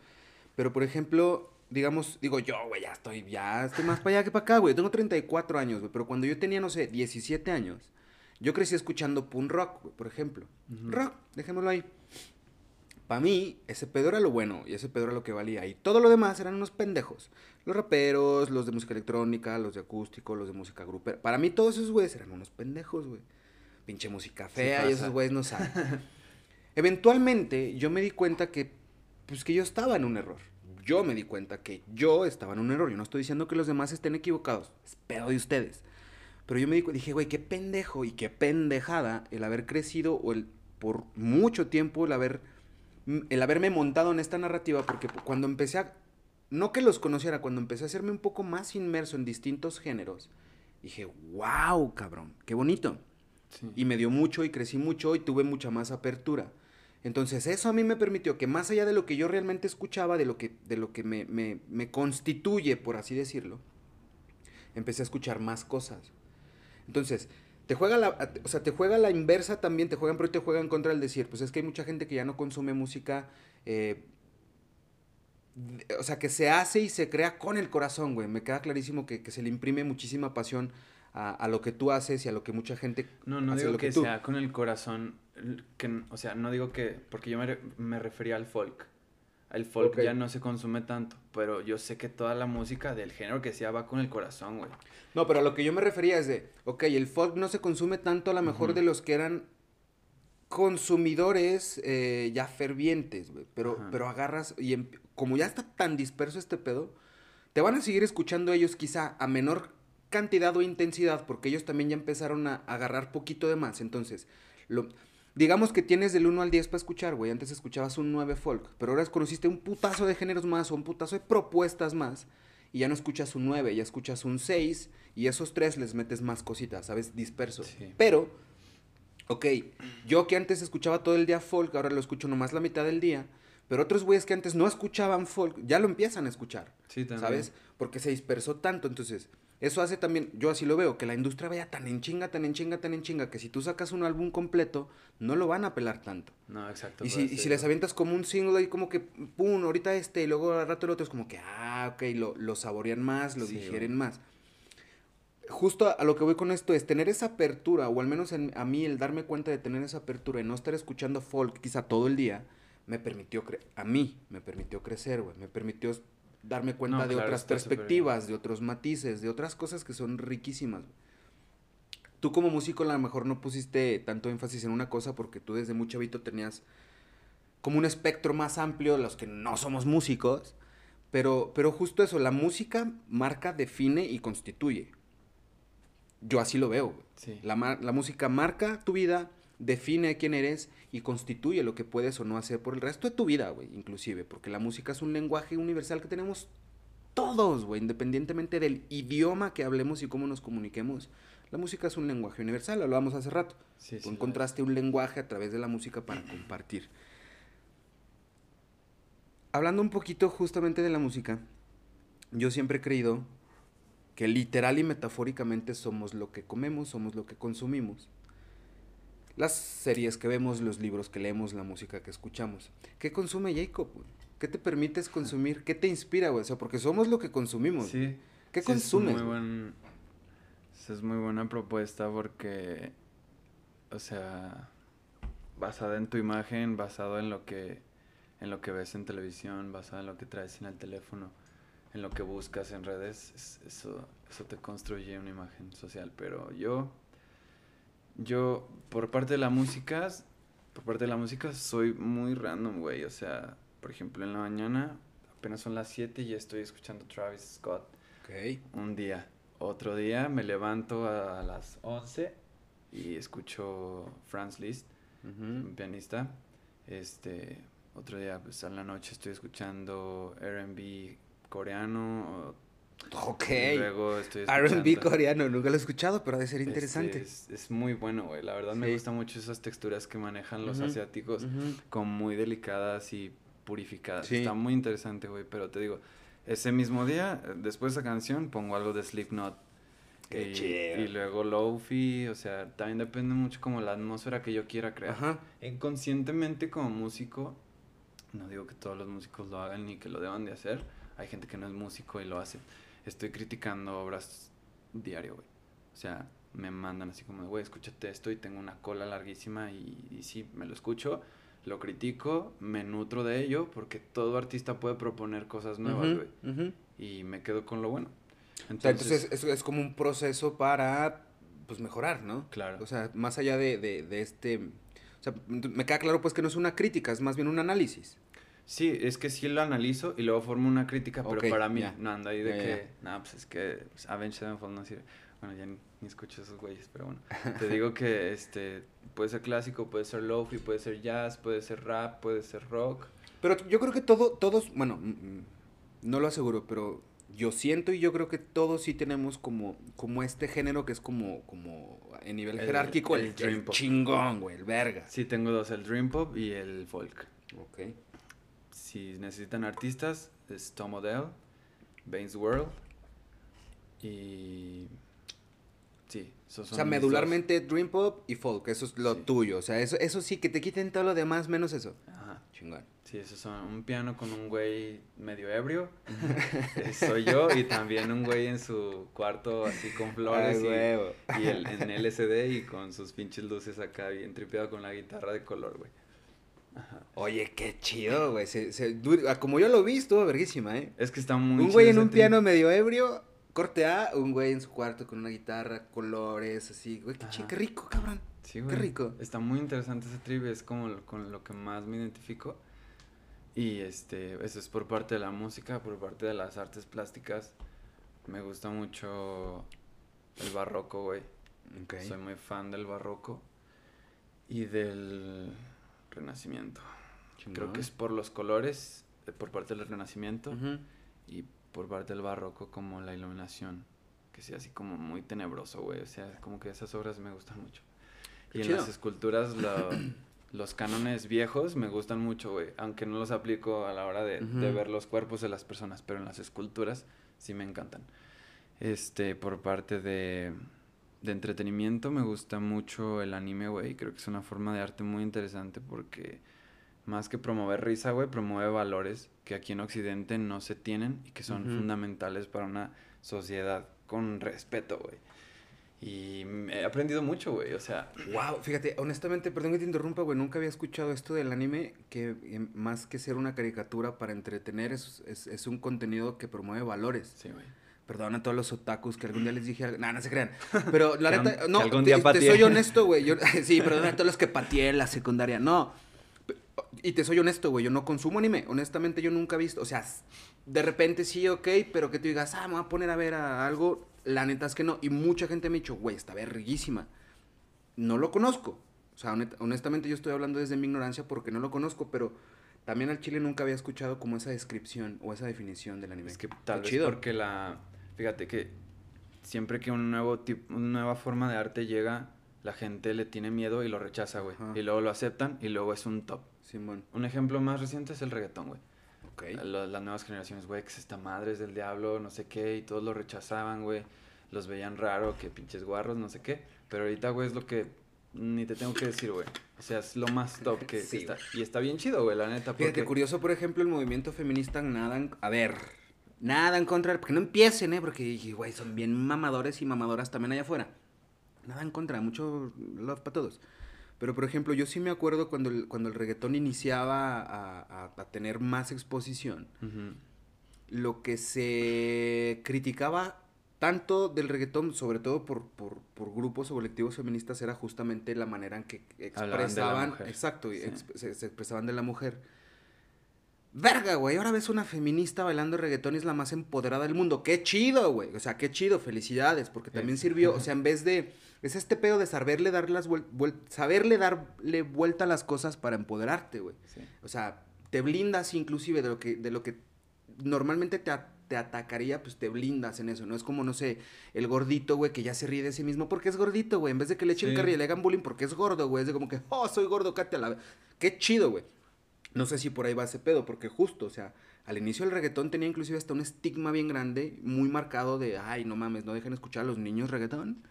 pero, por ejemplo, digamos, digo yo, güey, ya estoy, ya estoy más para allá que para acá, güey. Tengo 34 años, güey. Pero cuando yo tenía, no sé, 17 años, yo crecí escuchando punk rock, güey, por ejemplo. Rock, dejémoslo ahí. Para mí, ese pedo era lo bueno y ese pedo era lo que valía. Y todo lo demás eran unos pendejos. Los raperos, los de música electrónica, los de acústico, los de música grupera. Para mí, todos esos güeyes eran unos pendejos, güey. Pinche música fea y esos güeyes no saben. Eventualmente, yo me di cuenta que pues que yo estaba en un error. Yo me di cuenta que yo estaba en un error. Yo no estoy diciendo que los demás estén equivocados. Es pedo de ustedes. Pero yo me di- dije, güey, qué pendejo y qué pendejada el haber crecido o el por mucho tiempo el haber el haberme montado en esta narrativa porque cuando empecé a no que los conociera, cuando empecé a hacerme un poco más inmerso en distintos géneros, dije, "Wow, cabrón, qué bonito." Sí. Y me dio mucho y crecí mucho y tuve mucha más apertura. Entonces eso a mí me permitió que más allá de lo que yo realmente escuchaba, de lo que, de lo que me, me- me constituye, por así decirlo, empecé a escuchar más cosas. Entonces, te juega la, o sea, te juega la inversa también, te juegan pro y te juegan contra el decir, pues es que hay mucha gente que ya no consume música, eh, o sea, que se hace y se crea con el corazón, güey. Me queda clarísimo que, que se le imprime muchísima pasión a, a lo que tú haces y a lo que mucha gente No, no hace digo lo que, tú. sea con el corazón, que, o sea, no digo que, porque yo me, me refería al folk. El folk ya no se consume tanto, pero yo sé que toda la música del género que sea va con el corazón, güey. No, pero a lo que yo me refería es de, ok, el folk no se consume tanto a lo mejor de los que eran consumidores eh, ya fervientes, güey. Pero, pero agarras y em- como ya está tan disperso este pedo, te van a seguir escuchando ellos quizá a menor cantidad o intensidad porque ellos también ya empezaron a agarrar poquito de más. Entonces, lo, digamos que tienes del 1 al 10 para escuchar, güey. Antes escuchabas un 9 folk, pero ahora conociste un putazo de géneros más o un putazo de propuestas más y ya no escuchas un 9, ya escuchas un 6 y esos tres les metes más cositas, ¿sabes? Disperso. Sí. Pero, ok, yo que antes escuchaba todo el día folk, ahora lo escucho nomás la mitad del día, pero otros güeyes que antes no escuchaban folk, ya lo empiezan a escuchar, Sí, también. ¿sabes? Porque se dispersó tanto, entonces... Eso hace también, yo así lo veo, que la industria vaya tan en chinga, tan en chinga, tan en chinga, que si tú sacas un álbum completo, no lo van a pelar tanto. No, exacto. Y si, y si les avientas como un single ahí como que, pum, ahorita este y luego al rato el otro, es como que, ah, ok, lo, lo saborean más, lo Sí, digieren güey. más. Justo a, a lo que voy con esto es tener esa apertura, o al menos en- a mí el darme cuenta de tener esa apertura y no estar escuchando folk quizá todo el día, me permitió, cre- a mí, me permitió crecer, güey, me permitió darme cuenta No, de claro, otras perspectivas, de otros matices, de otras cosas que son riquísimas. Tú como músico a lo mejor no pusiste tanto énfasis en una cosa porque tú desde muy chavito tenías como un espectro más amplio, los que no somos músicos, pero, pero justo eso, la música marca, define y constituye. Yo así lo veo. Sí. La, la música marca tu vida, define quién eres y constituye lo que puedes o no hacer por el resto de tu vida, güey, inclusive, porque la música es un lenguaje universal que tenemos todos, güey, independientemente del idioma que hablemos y cómo nos comuniquemos. La música es un lenguaje universal, lo hablábamos hace rato. Sí, Tú sí, encontraste un lenguaje a través de la música para compartir. Hablando un poquito justamente de la música, yo siempre he creído que literal y metafóricamente somos lo que comemos, somos lo que consumimos. Las series que vemos, los libros que leemos, la música que escuchamos. ¿Qué consume Jacob? güey? ¿Qué te permites consumir? ¿Qué te inspira, güey? O sea, porque somos lo que consumimos. Sí. ¿Qué sí, consumes? Es muy, buen, es muy buena propuesta porque, o sea, basada en tu imagen, basado en lo que, en lo que ves en televisión, basado en lo que traes en el teléfono, en lo que buscas en redes, es- eso, eso te construye una imagen social. Pero yo, yo, por parte de la música, por parte de la música, soy muy random, güey. O sea, por ejemplo, en la mañana, apenas son las 7 y ya estoy escuchando Travis Scott Ok. un día. Otro día me levanto a las 11 y escucho Franz Liszt, un pianista. Este, otro día, pues a la noche estoy escuchando R&B coreano. O- estoy R&B coreano, nunca lo he escuchado, pero ha de ser Este, interesante. es, es muy bueno, güey. La verdad me gustan mucho esas texturas que manejan los asiáticos ujú. como muy delicadas y purificadas. Sí. Está muy interesante, güey, pero te digo, ese mismo día, después de esa canción, pongo algo de Slipknot. Qué y, chido. y luego Lofi, o sea, también depende mucho como la atmósfera que yo quiera crear. Ajá. Inconscientemente como músico, no digo que todos los músicos lo hagan ni que lo deban de hacer, hay gente que no es músico y lo hace. Estoy criticando obras diario, güey. O sea, me mandan así como, güey, escúchate esto y tengo una cola larguísima y, y sí, me lo escucho, lo critico, me nutro de ello porque todo artista puede proponer cosas nuevas, güey. Y me quedo con lo bueno. O sea, entonces es, es como un proceso para pues mejorar, ¿no? Claro. O sea, más allá de, de, de este. O sea, me queda claro pues que no es una crítica, es más bien un análisis. Sí, es que sí lo analizo y luego formo una crítica, pero para mí no anda ahí de que, no, pues es que pues, Avenged Sevenfold no sirve. Bueno, ya ni, ni escucho esos güeyes, pero bueno. Te digo que este puede ser clásico, puede ser lofi, puede ser jazz, puede ser rap, puede ser rock. Pero yo creo que todo, todos, bueno, mm, mm, no lo aseguro, pero yo siento y yo creo que todos sí tenemos como, como este género que es como, como en nivel El- jerárquico el el, dream el pop. chingón, güey, el verga. Sí, tengo dos, el dream pop y el folk. Ok. Si necesitan artistas, es Tom Odell, Baines World y... Sí, esos O son sea, mis medularmente dream pop y folk, eso es lo Sí. tuyo. O sea, eso, eso sí, que te quiten todo lo demás menos eso. Ajá. Chingón. Sí, esos son un piano con un güey medio ebrio, soy yo, y también un güey en su cuarto así con flores Ay, y, huevo. y el, en LCD y con sus pinches luces acá bien tripeado con la guitarra de color, güey. Ajá. Oye, qué chido, güey. Se, se- ah, como yo lo vi, estuvo verguísima, ¿eh? Es que está muy un chido güey en un piano medio ebrio, corte A, un güey en su cuarto con una guitarra, colores, así. Güey, qué, chi- Ajá. qué rico, cabrón. Sí, Qué güey. rico. Está muy interesante ese trip, es como lo- con lo que más me identifico. Y este, eso es por parte de la música, por parte de las artes plásticas. Me gusta mucho el barroco, güey. Ok. Soy muy fan del barroco y del renacimiento. Creo Chingón. que es por los colores, eh, por parte del renacimiento, y por parte del barroco como la iluminación, que sea así como muy tenebroso, güey. O sea, como que esas obras me gustan mucho. Qué y en las esculturas lo- los cánones viejos me gustan mucho, güey. Aunque no los aplico a la hora de, de ver los cuerpos de las personas, pero en las esculturas sí me encantan. Este, por parte de, de entretenimiento me gusta mucho el anime, güey. Creo que es una forma de arte muy interesante porque más que promover risa, güey, promueve valores que aquí en Occidente no se tienen y que son fundamentales para una sociedad con respeto, güey. Y he aprendido mucho, güey. O sea, Wow, fíjate, honestamente, perdón que te interrumpa, güey, nunca había escuchado esto del anime, que eh, más que ser una caricatura para entretener, es, es, es un contenido que promueve valores. sí, güey. Perdón a todos los otakus que algún día les dije algo. No, no se crean. Pero la neta, no, algún te, día te pateé. soy honesto, güey. Yo, sí, perdón a todos los que pateé en la secundaria. No. Y te soy honesto, güey. Yo no consumo anime. Honestamente, yo nunca he visto. O sea, de repente sí, ok, pero que tú digas, ah, me voy a poner a ver a algo. La neta es que no. Y mucha gente me ha dicho, güey, está verguísima. No lo conozco. O sea, honestamente, yo estoy hablando desde mi ignorancia porque no lo conozco, pero también al chile nunca había escuchado como esa descripción o esa definición del anime. Es que Está tal vez chido. porque la... Fíjate que siempre que un nuevo tipo, una nueva forma de arte llega, la gente le tiene miedo y lo rechaza, güey. Ajá. Y luego lo aceptan y luego es un top. Simón. Un ejemplo más reciente es el reggaetón, güey. Ok. Lo- las nuevas generaciones, güey, que es esta madre es del diablo, no sé qué, y todos lo rechazaban, güey. Los veían raro, que pinches guarros, no sé qué. Pero ahorita, güey, es lo que ni te tengo que decir, güey. O sea, es lo más top que, que Sí, está. Y está bien chido, güey, la neta. Fíjate, Porque... curioso, por ejemplo, el movimiento feminista nada en- A ver, nada en contra... Porque no empiecen, ¿eh? Porque, dije, güey, son bien mamadores y mamadoras también allá afuera. Nada en contra, mucho love para todos. Pero, por ejemplo, yo sí me acuerdo cuando el, cuando el reggaetón iniciaba a, a- a tener más exposición. Lo que se criticaba tanto del reggaetón, sobre todo por, por, por grupos o colectivos feministas, era justamente la manera en que expresaban, exacto, Sí. exp- se, se expresaban de la mujer. Verga, güey, ahora ves una feminista bailando reggaetón y es la más empoderada del mundo. Qué chido, güey. O sea, qué chido, felicidades, porque también sirvió, o sea, en vez de es este pedo de saberle dar las vuel- vuel- saberle darle vuelta a las cosas para empoderarte, güey. Sí. O sea, te blindas inclusive de lo que, de lo que normalmente te, te atacaría, pues te blindas en eso. No es como, no sé, el gordito, güey, que ya se ríe de sí mismo porque es gordito, güey. En vez de que le echen Sí. carrilla y le hagan bullying porque es gordo, güey. Es de como que, oh, soy gordo, cállate a la... ve-". Qué chido, güey. No sé si por ahí va ese pedo, porque justo, o sea, al inicio el reggaetón tenía inclusive hasta un estigma bien grande, muy marcado de, ay, no mames, no dejen escuchar a los niños reggaetón.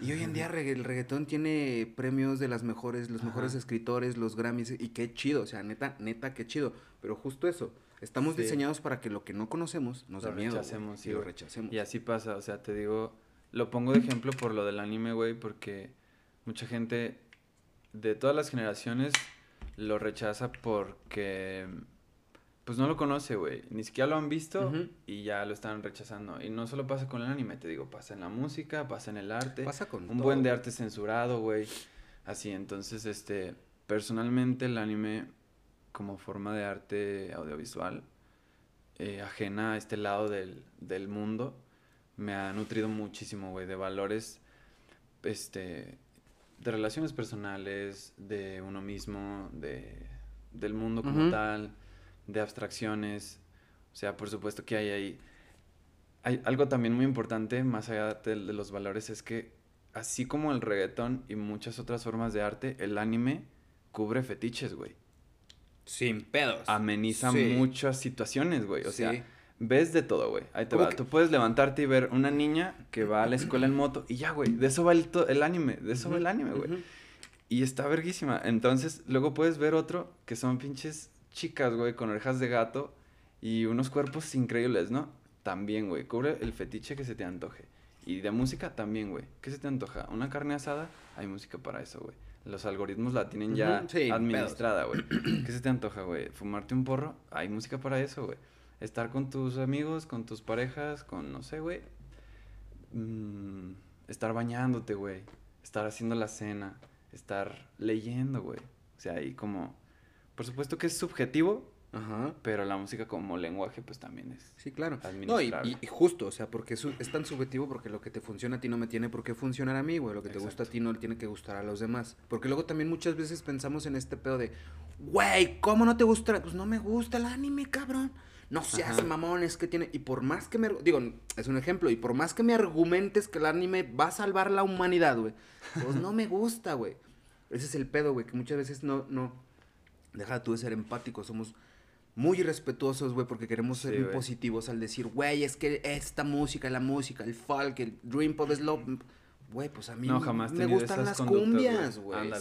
Y hoy en día el reggaetón tiene premios de las mejores, los Ajá. mejores escritores, los Grammys, y qué chido, o sea, neta, neta, qué chido. Pero justo eso, estamos Sí. diseñados para que lo que no conocemos nos Lo dé miedo. rechacemos, sí, y lo rechacemos. Y así pasa, o sea, te digo, lo pongo de ejemplo por lo del anime, güey, porque mucha gente de todas las generaciones lo rechaza porque pues no lo conoce, güey. Ni siquiera lo han visto y ya lo están rechazando. Y no solo pasa con el anime, te digo, pasa en la música, pasa en el arte. Pasa con un todo, buen de arte censurado, güey. Así, entonces, este, personalmente el anime como forma de arte audiovisual, eh, ajena a este lado del, del mundo, me ha nutrido muchísimo, güey, de valores, este, de relaciones personales, de uno mismo, de, del mundo como tal, de abstracciones. O sea, por supuesto que hay ahí. Hay algo también muy importante, más allá de, de los valores, es que así como el reggaetón y muchas otras formas de arte, el anime cubre fetiches, güey. Sin pedos. Ameniza Sí. muchas situaciones, güey. O Sí. sea, ves de todo, güey. Ahí te ¿Cómo va. que- Tú puedes levantarte y ver una niña que va a la escuela en moto y ya, güey. De eso va el, el anime. De eso va el anime, güey. Ujú. Y está verguísima. Entonces, luego puedes ver otro que son pinches chicas, güey, con orejas de gato y unos cuerpos increíbles, ¿no? También, güey. Cubre el fetiche que se te antoje. Y de música también, güey. ¿Qué se te antoja? ¿Una carne asada? Hay música para eso, güey. Los algoritmos la tienen ya sí, administrada, güey. ¿Qué se te antoja, güey? ¿Fumarte un porro? Hay música para eso, güey. Estar con tus amigos, con tus parejas, con, no sé, güey. Mm, estar bañándote, güey. Estar haciendo la cena. Estar leyendo, güey. O sea, ahí como... Por supuesto que es subjetivo, Ajá. pero la música como lenguaje, pues también es. Sí, claro. No, y, justo, o sea, porque es, es tan subjetivo porque lo que te funciona a ti no me tiene por qué funcionar a mí, güey. Lo que te gusta a ti no le tiene que gustar a los demás. Porque luego también muchas veces pensamos en este pedo de, güey, ¿cómo no te gusta? Pues no me gusta el anime, cabrón. No seas Ajá. mamón, es que tiene... Y por más que me... Digo, es un ejemplo. Y por más que me argumentes que el anime va a salvar la humanidad, güey. Pues no me gusta, güey. Ese es el pedo, güey. Que muchas veces no... no Deja tú de ser empático. Somos muy irrespetuosos, güey, porque queremos ser Sí, muy positivos al decir, güey, es que esta música, la música, el folk, el dream pop es lo... Güey, pues a mí No, jamás me gustan las cumbias, güey.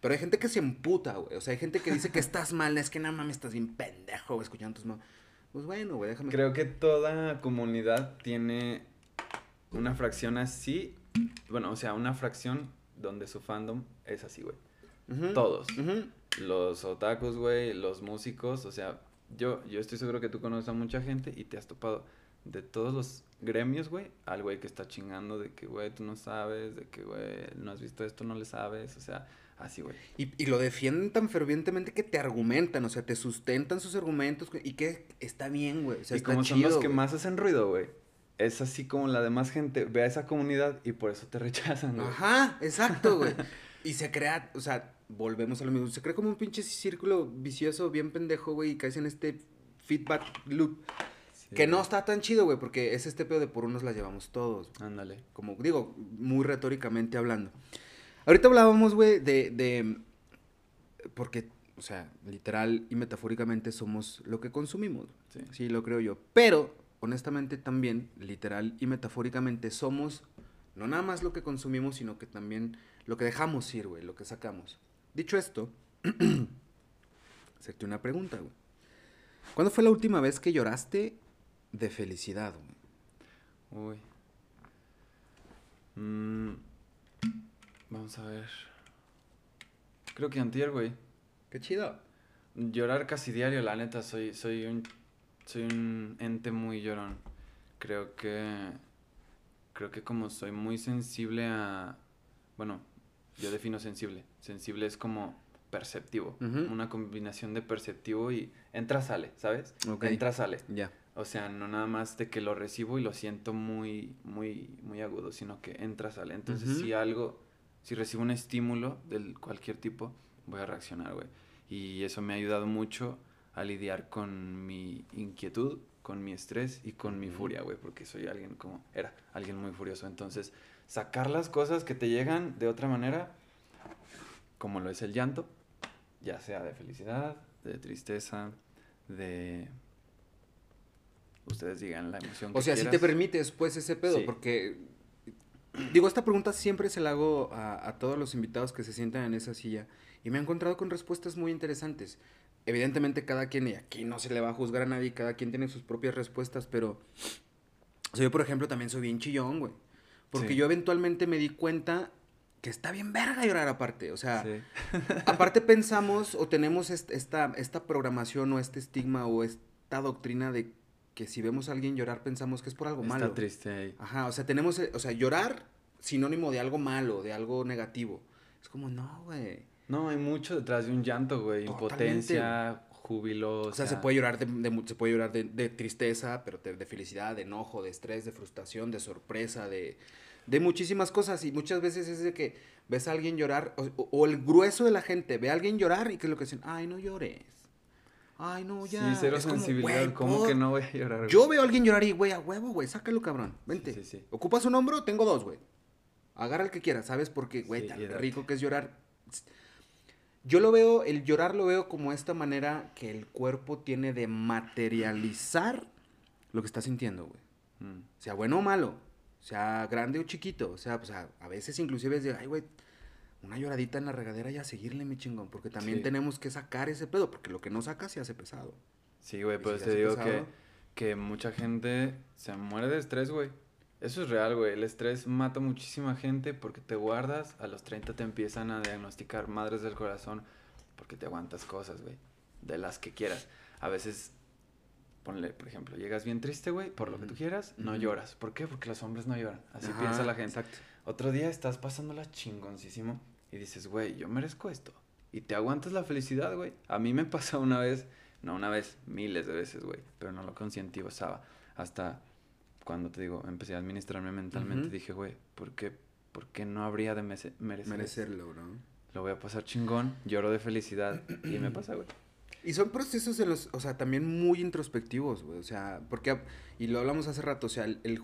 Pero hay gente que se emputa, güey. O sea, hay gente que dice que estás mal, es que no mames, estás bien pendejo, güey, escuchando tus Pues bueno, güey, déjame... Creo que toda comunidad tiene una fracción así. Bueno, o sea, una fracción donde su fandom es así, güey. Todos. Los otakus, güey, los músicos, o sea, yo, yo estoy seguro que tú conoces a mucha gente y te has topado de todos los gremios, güey, al güey que está chingando de que, güey, tú no sabes, de que, güey, no has visto esto, no le sabes, o sea, así, güey. Y, y lo defienden tan fervientemente que te argumentan, o sea, te sustentan sus argumentos y que está bien, güey. O sea, y está como son los que más hacen ruido, güey, es así como la demás gente ve a esa comunidad y por eso te rechazan, güey. Ajá, exacto, güey. Y se crea, o sea, volvemos a lo mismo. Se crea como un pinche círculo vicioso, bien pendejo, güey, y caes en este feedback loop. Sí, que no está tan chido, güey, porque es este pedo de por unos la llevamos todos. Ándale. Como digo, muy retóricamente hablando. Ahorita hablábamos, güey, de, de. Porque, o sea, literal y metafóricamente somos lo que consumimos. Sí. Sí, lo creo yo. Pero, honestamente, también, literal y metafóricamente, somos no nada más lo que consumimos, sino que también lo que dejamos ir, güey, lo que sacamos. Dicho esto, hacerte una pregunta, güey. ¿Cuándo fue la última vez que lloraste de felicidad, güey? Uy. Mm, vamos a ver. Creo que antier, güey. Qué chido. Llorar casi diario, la neta, soy, soy un soy un ente muy llorón. Creo que creo que como soy muy sensible a bueno, yo defino sensible. Sensible es como perceptivo, una combinación de perceptivo y entra sale, ¿sabes? Ok. Entra sale. Ya. O sea, no nada más de que lo recibo y lo siento muy, muy, muy agudo, sino que entra, sale. Entonces, si algo, si recibo un estímulo de cualquier tipo, voy a reaccionar, güey. Y eso me ha ayudado mucho a lidiar con mi inquietud, con mi estrés y con mi furia, güey, porque soy alguien como, era alguien muy furioso. Entonces, sacar las cosas que te llegan de otra manera, como lo es el llanto, ya sea de felicidad, de tristeza, de ustedes digan la emoción que O sea, si te permites, pues, ese pedo, Sí. porque... Digo, esta pregunta siempre se la hago a, a todos los invitados que se sientan en esa silla y me he encontrado con respuestas muy interesantes. Evidentemente cada quien, y aquí no se le va a juzgar a nadie, cada quien tiene sus propias respuestas, pero... O sea, yo, por ejemplo, también soy bien chillón, güey. Porque Sí. yo eventualmente me di cuenta que está bien verga llorar aparte. O sea, Sí. aparte pensamos o tenemos est- esta, esta programación o este estigma o esta doctrina de que si vemos a alguien llorar pensamos que es por algo Está malo. triste ahí. Ajá, o sea, tenemos, eh, o sea, llorar sinónimo de algo malo, de algo negativo. Es como, no, güey. No, hay mucho detrás de un llanto, güey. Totalmente, Impotencia, júbilo. O sea, se puede llorar de, de se puede llorar de, de tristeza, pero de, de felicidad, de enojo, de estrés, de frustración, de sorpresa, de, de muchísimas cosas. Y muchas veces es de que ves a alguien llorar, o, o- o el grueso de la gente ve a alguien llorar y que es lo que dicen, ay, no llores. Ay, no, ya. Sí, cero Es sensibilidad. ¿Cómo por- que no voy a llorar? güey? Yo veo a alguien llorar y, güey, a huevo, güey, sácalo, cabrón. Vente. Sí, sí, sí. ¿Ocupas un hombro? Tengo dos, güey. Agarra el que quieras, ¿sabes? Porque, güey, tan rico que es llorar. Yo lo veo, el llorar lo veo como esta manera que el cuerpo tiene de materializar lo que está sintiendo, güey. Mm. Sea bueno o malo, sea grande o chiquito, o sea, pues a, a veces inclusive es de, ay, güey, una lloradita en la regadera y a seguirle, mi chingón, porque también Sí. tenemos que sacar ese pedo, porque lo que no saca se hace pesado. Sí, güey, Y pues si te digo que, pesado. que mucha gente se muere de estrés, güey. Eso es real, güey. El estrés mata muchísima gente porque te guardas, a los 30 te empiezan a diagnosticar madres del corazón porque te aguantas cosas, güey. De las que quieras. A veces, ponle, por ejemplo, llegas bien triste, güey, por lo que tú quieras, no lloras. ¿Por qué? Porque los hombres no lloran. Así Ajá, piensa la gente. Exacto. Otro día estás pasándola chingoncísimo y dices, güey, yo merezco esto. Y te aguantas la felicidad, güey. A mí me pasó una vez, no una vez, miles de veces, güey. Pero no lo concientizaba. Hasta cuando te digo, empecé a administrarme mentalmente, Ujú. dije, güey, ¿por qué, ¿por qué no habría de merecer? Merecerlo, bro. Lo voy a pasar chingón, lloro de felicidad y me pasa, güey. Y son procesos en los, o sea, también muy introspectivos, güey. O sea, porque, y lo hablamos hace rato, o sea, el, el-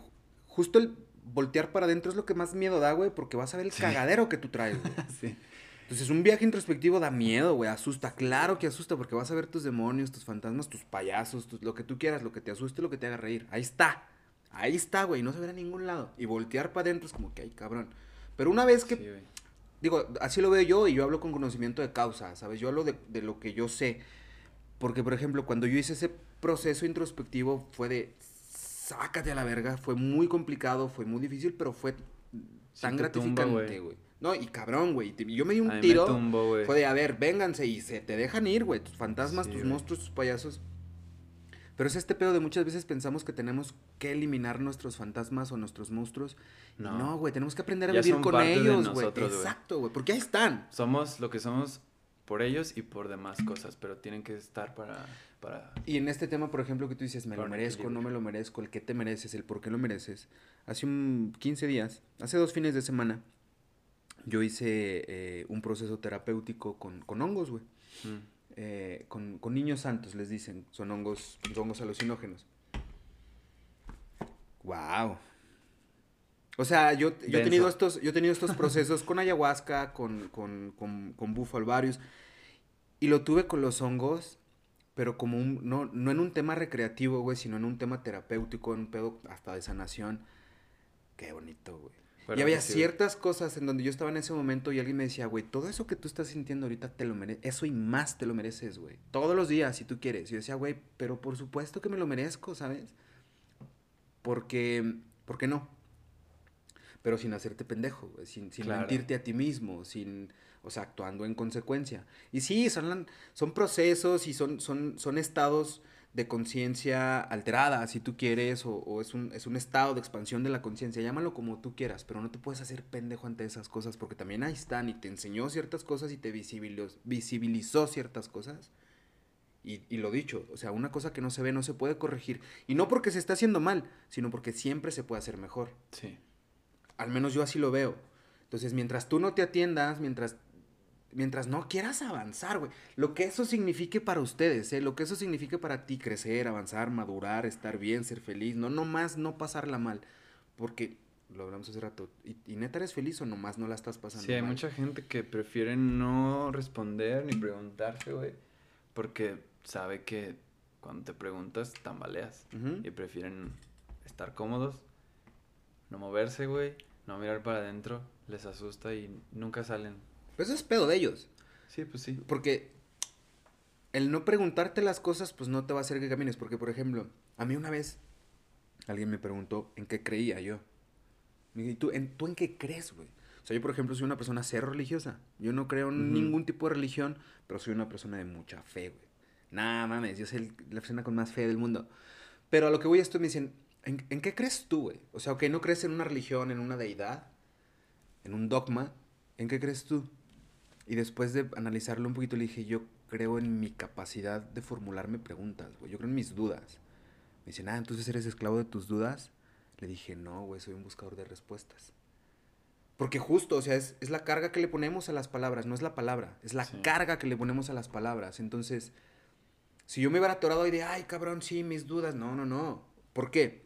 justo el voltear para adentro es lo que más miedo da, güey, porque vas a ver el Sí. cagadero que tú traes, güey. sí. Entonces, un viaje introspectivo da miedo, güey, asusta, claro que asusta, porque vas a ver tus demonios, tus fantasmas, tus payasos, tus- lo que tú quieras, lo que te asuste, lo que te haga reír. Ahí está, ahí está, güey, no se ve a ningún lado. Y voltear para adentro es como que, ay, cabrón. Pero una vez que Sí. Digo, así lo veo yo y yo hablo con conocimiento de causa, ¿sabes? Yo hablo de, de lo que yo sé. Porque, por ejemplo, cuando yo hice ese proceso introspectivo fue de, sácate a la verga, fue muy complicado, fue muy difícil, pero fue tan gratificante, güey. No, y cabrón, güey. yo me di un tiro. güey. Fue de, a ver, vénganse y se te dejan ir, güey. Tus fantasmas, Sí, tus monstruos, tus payasos. Pero es este pedo de muchas veces pensamos que tenemos que eliminar nuestros fantasmas o nuestros monstruos. No. No, güey, tenemos que aprender a Ya vivir con ellos, güey. Exacto, güey. Porque ahí están. Somos lo que somos por ellos y por demás cosas, pero tienen que estar para... para... Y en este tema, por ejemplo, que tú dices, me lo merezco, no me lo merezco, el qué te mereces, el por qué lo mereces. Hace un 15 días, hace dos fines de semana, yo hice eh, un proceso terapéutico con, con hongos, güey. Mm. Eh, con, con niños santos, les dicen. Son hongos, hongos alucinógenos. Wow. O sea, yo, yo he tenido estos, yo he tenido estos procesos con ayahuasca, con, con, con, con bufo alvarius. Y lo tuve con los hongos, pero como un, no, no en un tema recreativo, güey, sino en un tema terapéutico, en un pedo hasta de sanación. Qué bonito, güey. Pero y había sí, ciertas cosas en donde yo estaba en ese momento y alguien me decía, güey, todo eso que tú estás sintiendo ahorita te lo mereces, eso y más te lo mereces, güey. Todos los días, si tú quieres. Y yo decía, güey, pero por supuesto que me lo merezco, ¿sabes? Porque, ¿por qué no? Pero sin hacerte pendejo, sin, sin Claro. mentirte a ti mismo, sin, o sea, actuando en consecuencia. Y sí, son, son procesos y son, son, son estados de conciencia alterada, si tú quieres, o, o es, un, es un estado de expansión de la conciencia, llámalo como tú quieras, pero no te puedes hacer pendejo ante esas cosas, porque también ahí están y te enseñó ciertas cosas y te visibilizó, visibilizó ciertas cosas. Y, y lo dicho, o sea, una cosa que no se ve no se puede corregir. Y no porque se está haciendo mal, sino porque siempre se puede hacer mejor. Sí. Al menos yo así lo veo. Entonces, mientras tú no te atiendas, mientras, mientras no quieras avanzar, güey, lo que eso signifique para ustedes, ¿eh? lo que eso signifique para ti, crecer, avanzar, madurar, estar bien, ser feliz, no nomás no pasarla mal, porque lo hablamos hace rato, ¿y, y neta eres feliz o nomás no la estás pasando Sí, hay mal? mucha gente que prefiere no responder ni preguntarse, güey, porque sabe que cuando te preguntas tambaleas Ujú. y prefieren estar cómodos, no moverse, güey, no mirar para adentro, les asusta y nunca salen. Pero eso es pedo de ellos. Sí, pues sí. Porque el no preguntarte las cosas, pues no te va a hacer que camines. Porque, por ejemplo, a mí una vez alguien me preguntó en qué creía yo. Me dije, ¿y tú en, ¿tú en qué crees, güey? O sea, yo, por ejemplo, soy una persona cero religiosa. Yo no creo en ningún tipo de religión, pero soy una persona de mucha fe, güey. Nah, mames, yo soy el- la persona con más fe del mundo. Pero a lo que voy a esto me dicen, ¿en, en qué crees tú, güey? O sea, ok, no crees en una religión, en una deidad, en un dogma. ¿En qué crees tú? Y después de analizarlo un poquito, le dije, yo creo en mi capacidad de formularme preguntas, güey. Yo creo en mis dudas. Me dicen, ah, entonces eres esclavo de tus dudas. Le dije, no, güey, soy un buscador de respuestas. Porque justo, o sea, es, es, la carga que le ponemos a las palabras, no es la palabra, es la Sí. carga que le ponemos a las palabras. Entonces, si yo me hubiera atorado ahí de, ay, cabrón, sí, mis dudas, no, no, no. ¿Por qué?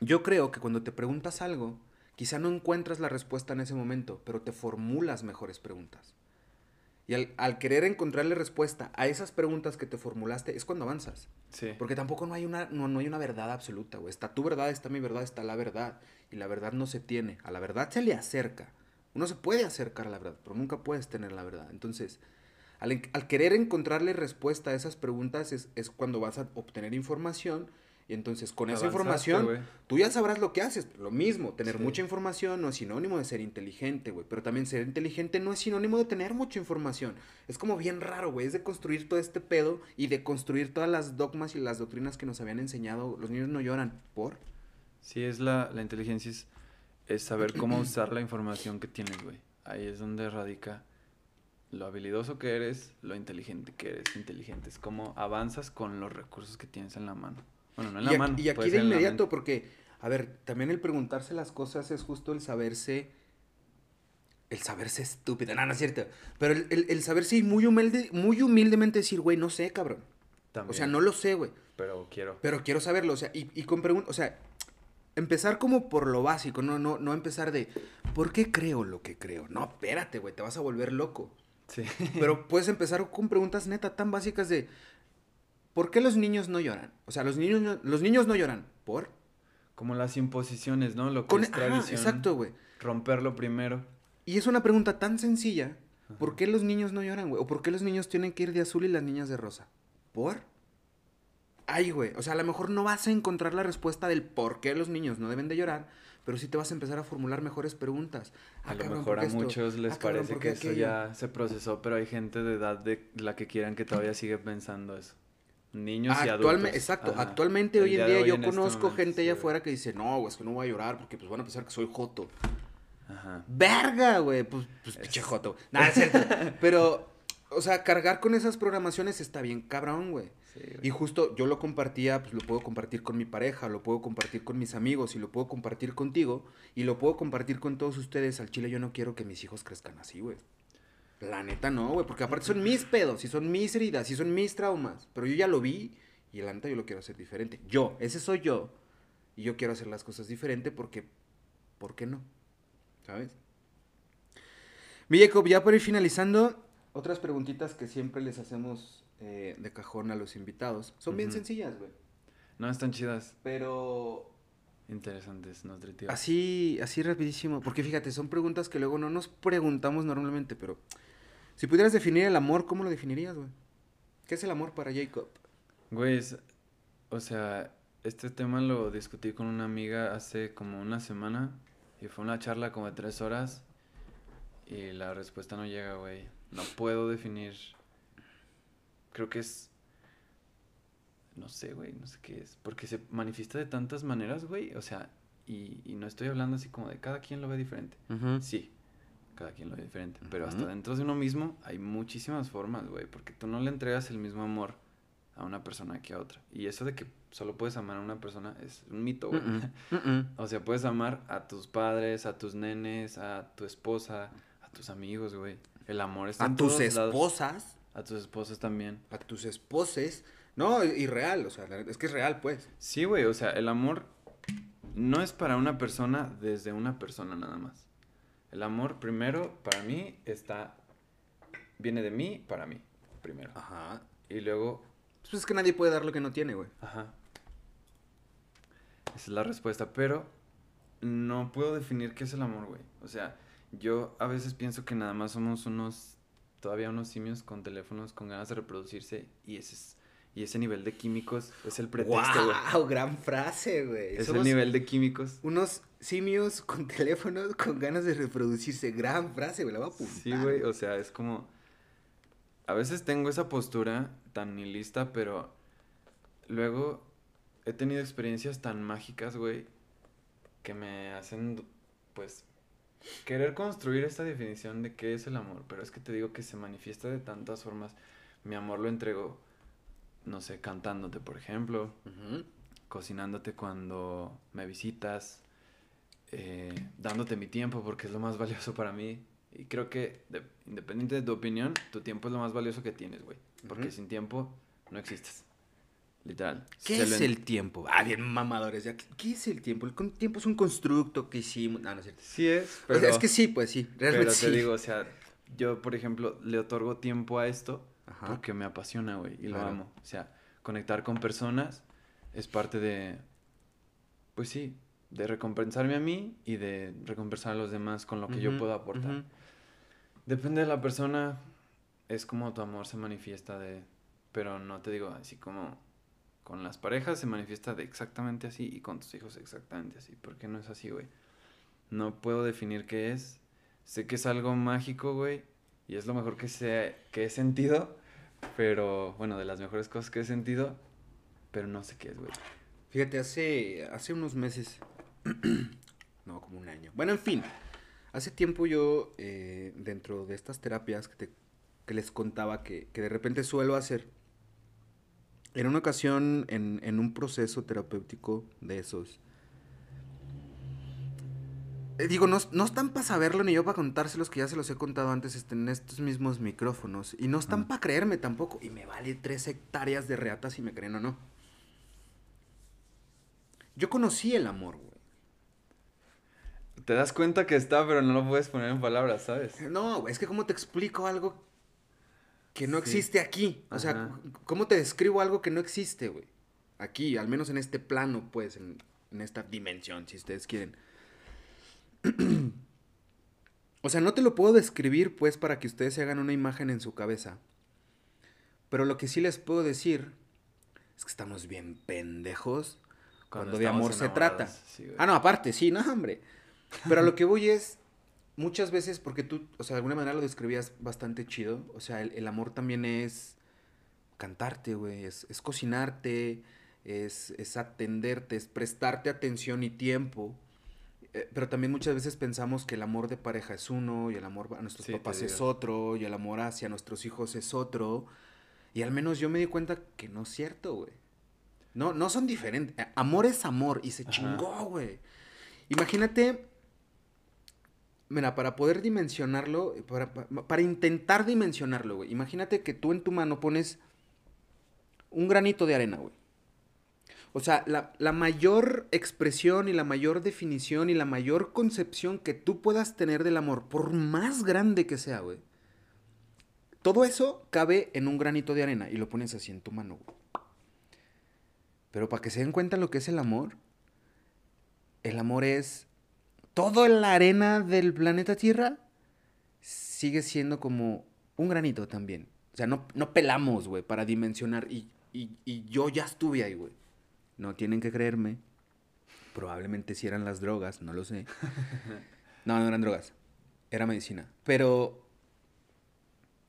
Yo creo que cuando te preguntas algo, quizá no encuentras la respuesta en ese momento, pero te formulas mejores preguntas. Y al, al querer encontrarle respuesta a esas preguntas que te formulaste, es cuando avanzas. Sí. Porque tampoco no hay una, no, no hay una verdad absoluta, güey. Está tu verdad, está mi verdad, está la verdad. Y la verdad no se tiene. A la verdad se le acerca. Uno se puede acercar a la verdad, pero nunca puedes tener la verdad. Entonces, al, al querer encontrarle respuesta a esas preguntas es, es cuando vas a obtener información. Y entonces, con esa información, tú ya sabrás lo que haces. Lo mismo, tener Sí. mucha información no es sinónimo de ser inteligente, güey. Pero también ser inteligente no es sinónimo de tener mucha información. Es como bien raro, güey. Es de construir todo este pedo y de construir todas las dogmas y las doctrinas que nos habían enseñado. Los niños no lloran. ¿Por? Sí, es la, la inteligencia es, es saber cómo usar la información que tienes, güey. Ahí es donde radica lo habilidoso que eres, lo inteligente que eres. Inteligente es cómo avanzas con los recursos que tienes en la mano. Bueno, no en y, la aquí- mano. y aquí de inmediato, porque, a ver, también el preguntarse las cosas es justo el saberse. El saberse estúpido. No, no es cierto. Pero el, el- el saberse y muy, humilde, muy humildemente decir, güey, no sé, cabrón. O sea, También, no lo sé, güey. Pero quiero. Pero quiero saberlo, o sea, y, y con preguntas, o sea, empezar como por lo básico, no, no, no empezar de, ¿por qué creo lo que creo? No, espérate, güey, te vas a volver loco. Sí. Pero puedes empezar con preguntas neta tan básicas de, ¿por qué los niños no lloran? O sea, los niños no, los niños no lloran, ¿por? Como las imposiciones, ¿no? Lo que Con, es ajá, tradición. exacto, güey. Romperlo primero. Y es una pregunta tan sencilla, ¿por qué los niños no lloran, güey? ¿O por qué los niños tienen que ir de azul y las niñas de rosa? ¿Por? Ay, güey, o sea, a lo mejor no vas a encontrar la respuesta del por qué los niños no deben de llorar, pero sí te vas a empezar a formular mejores preguntas. A Ah, lo cabrón, mejor ¿por a esto? muchos les Ah, parece ¿por que qué eso aquello? ya se procesó, pero hay gente de edad de la que quieran que todavía sigue pensando eso. Niños y adultos. Exacto, Ajá. actualmente El hoy en día yo este conozco gente allá sí, afuera que dice, no, güey, es que no voy a llorar porque pues van a pensar que soy joto. Ajá. Verga, güey, pues, pues pinche joto. Nada, es cierto. Pero, o sea, cargar con esas programaciones está bien cabrón, güey. Sí, güey. Y justo yo lo compartía, pues lo puedo compartir con mi pareja, lo puedo compartir con mis amigos y lo puedo compartir contigo y lo puedo compartir con todos ustedes. Al chile yo no quiero que mis hijos crezcan así, güey. La neta no, güey, porque aparte son mis pedos y son mis heridas y son mis traumas. Pero yo ya lo vi y la neta yo lo quiero hacer diferente. Yo, ese soy yo. Y yo quiero hacer las cosas diferente porque, ¿por qué no? ¿Sabes? Mi Jacob, ya para ir finalizando, otras preguntitas que siempre les hacemos eh, de cajón a los invitados. Son bien sencillas, güey. No, están chidas. Pero Interesantes, nutritivas. así, así rapidísimo. Porque fíjate, son preguntas que luego no nos preguntamos normalmente, pero si pudieras definir el amor, ¿cómo lo definirías, güey? ¿Qué es el amor para Jacob? Güey, es- o sea, este tema lo discutí con una amiga hace como una semana y fue una charla como de tres horas y la respuesta no llega, güey. No puedo definir. Creo que es... No sé, güey, no sé qué es. Porque se manifiesta de tantas maneras, güey. O sea, y, y no estoy hablando así como de cada quien lo ve diferente. Sí, cada quien lo ve diferente. Pero hasta Ujú. dentro de uno mismo hay muchísimas formas, güey. Porque tú no le entregas el mismo amor a una persona que a otra. Y eso de que solo puedes amar a una persona es un mito, güey. Mm-mm, mm-mm. O sea, puedes amar a tus padres, a tus nenes, a tu esposa, a tus amigos, güey. El amor está A en tus todos lados. esposas, A tus esposas también. a tus esposes. No, y real, o sea, es que es real, pues. Sí, güey, o sea, el amor no es para una persona desde una persona nada más. El amor primero para mí está viene de mí para mí primero. Ajá. Y luego, Pues es que nadie puede dar lo que no tiene, güey. ajá. Esa es la respuesta, pero no puedo definir qué es el amor, güey. O sea, yo a veces pienso que nada más somos unos todavía unos simios con teléfonos con ganas de reproducirse y ese es y ese nivel de químicos es el pretexto, güey. ¡Wow! Gran frase, güey. Es Somos el nivel de químicos. unos simios con teléfonos con ganas de reproducirse. Gran frase, güey. La voy a apuntar. Sí, güey, o sea, es como... A veces tengo esa postura tan nihilista, pero luego he tenido experiencias tan mágicas, güey, que me hacen, pues, querer construir esta definición de qué es el amor. Pero es que te digo que se manifiesta de tantas formas. mi amor lo entrego, no sé, cantándote, por ejemplo, cocinándote cuando me visitas, eh, dándote mi tiempo porque es lo más valioso para mí. Y creo que, independiente de tu opinión, tu tiempo es lo más valioso que tienes, güey. Porque sin tiempo no existes. Literal. ¿Qué es el tiempo? Ah, bien mamadores. Ya. ¿Qué es el tiempo? El tiempo es un constructo que hicimos. No, no es cierto. Sí es, pero... Es que sí, pues sí. Realmente pero te digo, o sea, yo, por ejemplo, le otorgo tiempo a esto porque me apasiona, güey, y lo amo. O sea, conectar con personas es parte de, pues sí, de recompensarme a mí y de recompensar a los demás con lo que yo puedo aportar. Depende de la persona, es como tu amor se manifiesta de, pero no te digo así como con las parejas se manifiesta de exactamente así y con tus hijos exactamente así, porque no es así, güey. No puedo definir qué es. Sé que es algo mágico, güey, y es lo mejor que, que he sentido, pero bueno, de las mejores cosas que he sentido, pero no sé qué es, güey. Fíjate, hace, hace unos meses, no, como un año. Bueno, en fin, hace tiempo yo, eh, dentro de estas terapias que, que les contaba que, que de repente suelo hacer, en una ocasión, en, un proceso terapéutico de esos, digo, no, no, están para saberlo ni yo para contárselos, que ya se los he contado antes este, en estos mismos micrófonos. Y no están para creerme tampoco. Y me vale tres hectáreas de reata si me creen o no. Yo conocí el amor, güey. Te das cuenta que está, pero no lo puedes poner en palabras, ¿sabes? No, güey, es que cómo te explico algo que no existe aquí. O sea, ¿cómo te describo algo que no existe, güey? Aquí, al menos en este plano, pues, en, esta dimensión, si ustedes quieren. o sea, no te lo puedo describir, pues, para que ustedes se hagan una imagen en su cabeza. Pero lo que sí les puedo decir es que estamos bien pendejos cuando, de amor se trata. ah, no, aparte, sí, no, hombre. Pero a lo que voy es, muchas veces, porque tú, o sea, de alguna manera lo describías bastante chido, o sea, el, amor también es cantarte, güey, es, cocinarte, es, es, atenderte, es prestarte atención y tiempo. Eh, pero también muchas veces pensamos que el amor de pareja es uno, y el amor a nuestros papás es otro, y el amor hacia nuestros hijos es otro. Y al menos yo me di cuenta que no es cierto, güey. No, no son diferentes. Amor es amor, y se chingó, güey. Imagínate Mira, para poder dimensionarlo, para, intentar dimensionarlo, güey. Imagínate que tú en tu mano pones un granito de arena, güey. O sea, la, la, mayor expresión y la mayor definición y la mayor concepción que tú puedas tener del amor, por más grande que sea, güey. Todo eso cabe en un granito de arena y lo pones así en tu mano, güey. Pero para que se den cuenta lo que es el amor, el amor es todo la arena del planeta Tierra sigue siendo como un granito también. O sea, no, no pelamos, güey, para dimensionar. Y, yo ya estuve ahí, güey. No tienen que creerme. Probablemente si eran las drogas, no lo sé. No, no eran drogas. Era medicina. Pero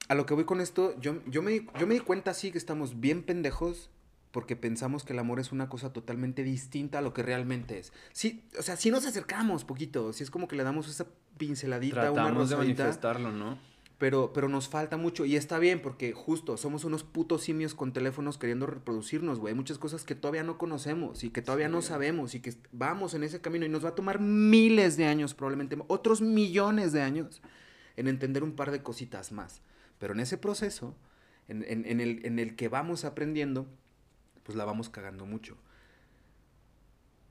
a lo que voy con esto, yo, yo, me, yo me di cuenta, sí, que estamos bien pendejos porque pensamos que el amor es una cosa totalmente distinta a lo que realmente es. Sí, o sea, si nos acercamos poquito, si es como que le damos esa pinceladita, Tratamos una de manifestarlo, ¿no? Pero, pero nos falta mucho y está bien porque justo somos unos putos simios con teléfonos queriendo reproducirnos, güey. Hay muchas cosas que todavía no conocemos y que todavía no sabemos y que vamos en ese camino y nos va a tomar miles de años, probablemente otros millones de años, en entender un par de cositas más. Pero en ese proceso, en, en, el, en el que vamos aprendiendo, pues la vamos cagando mucho.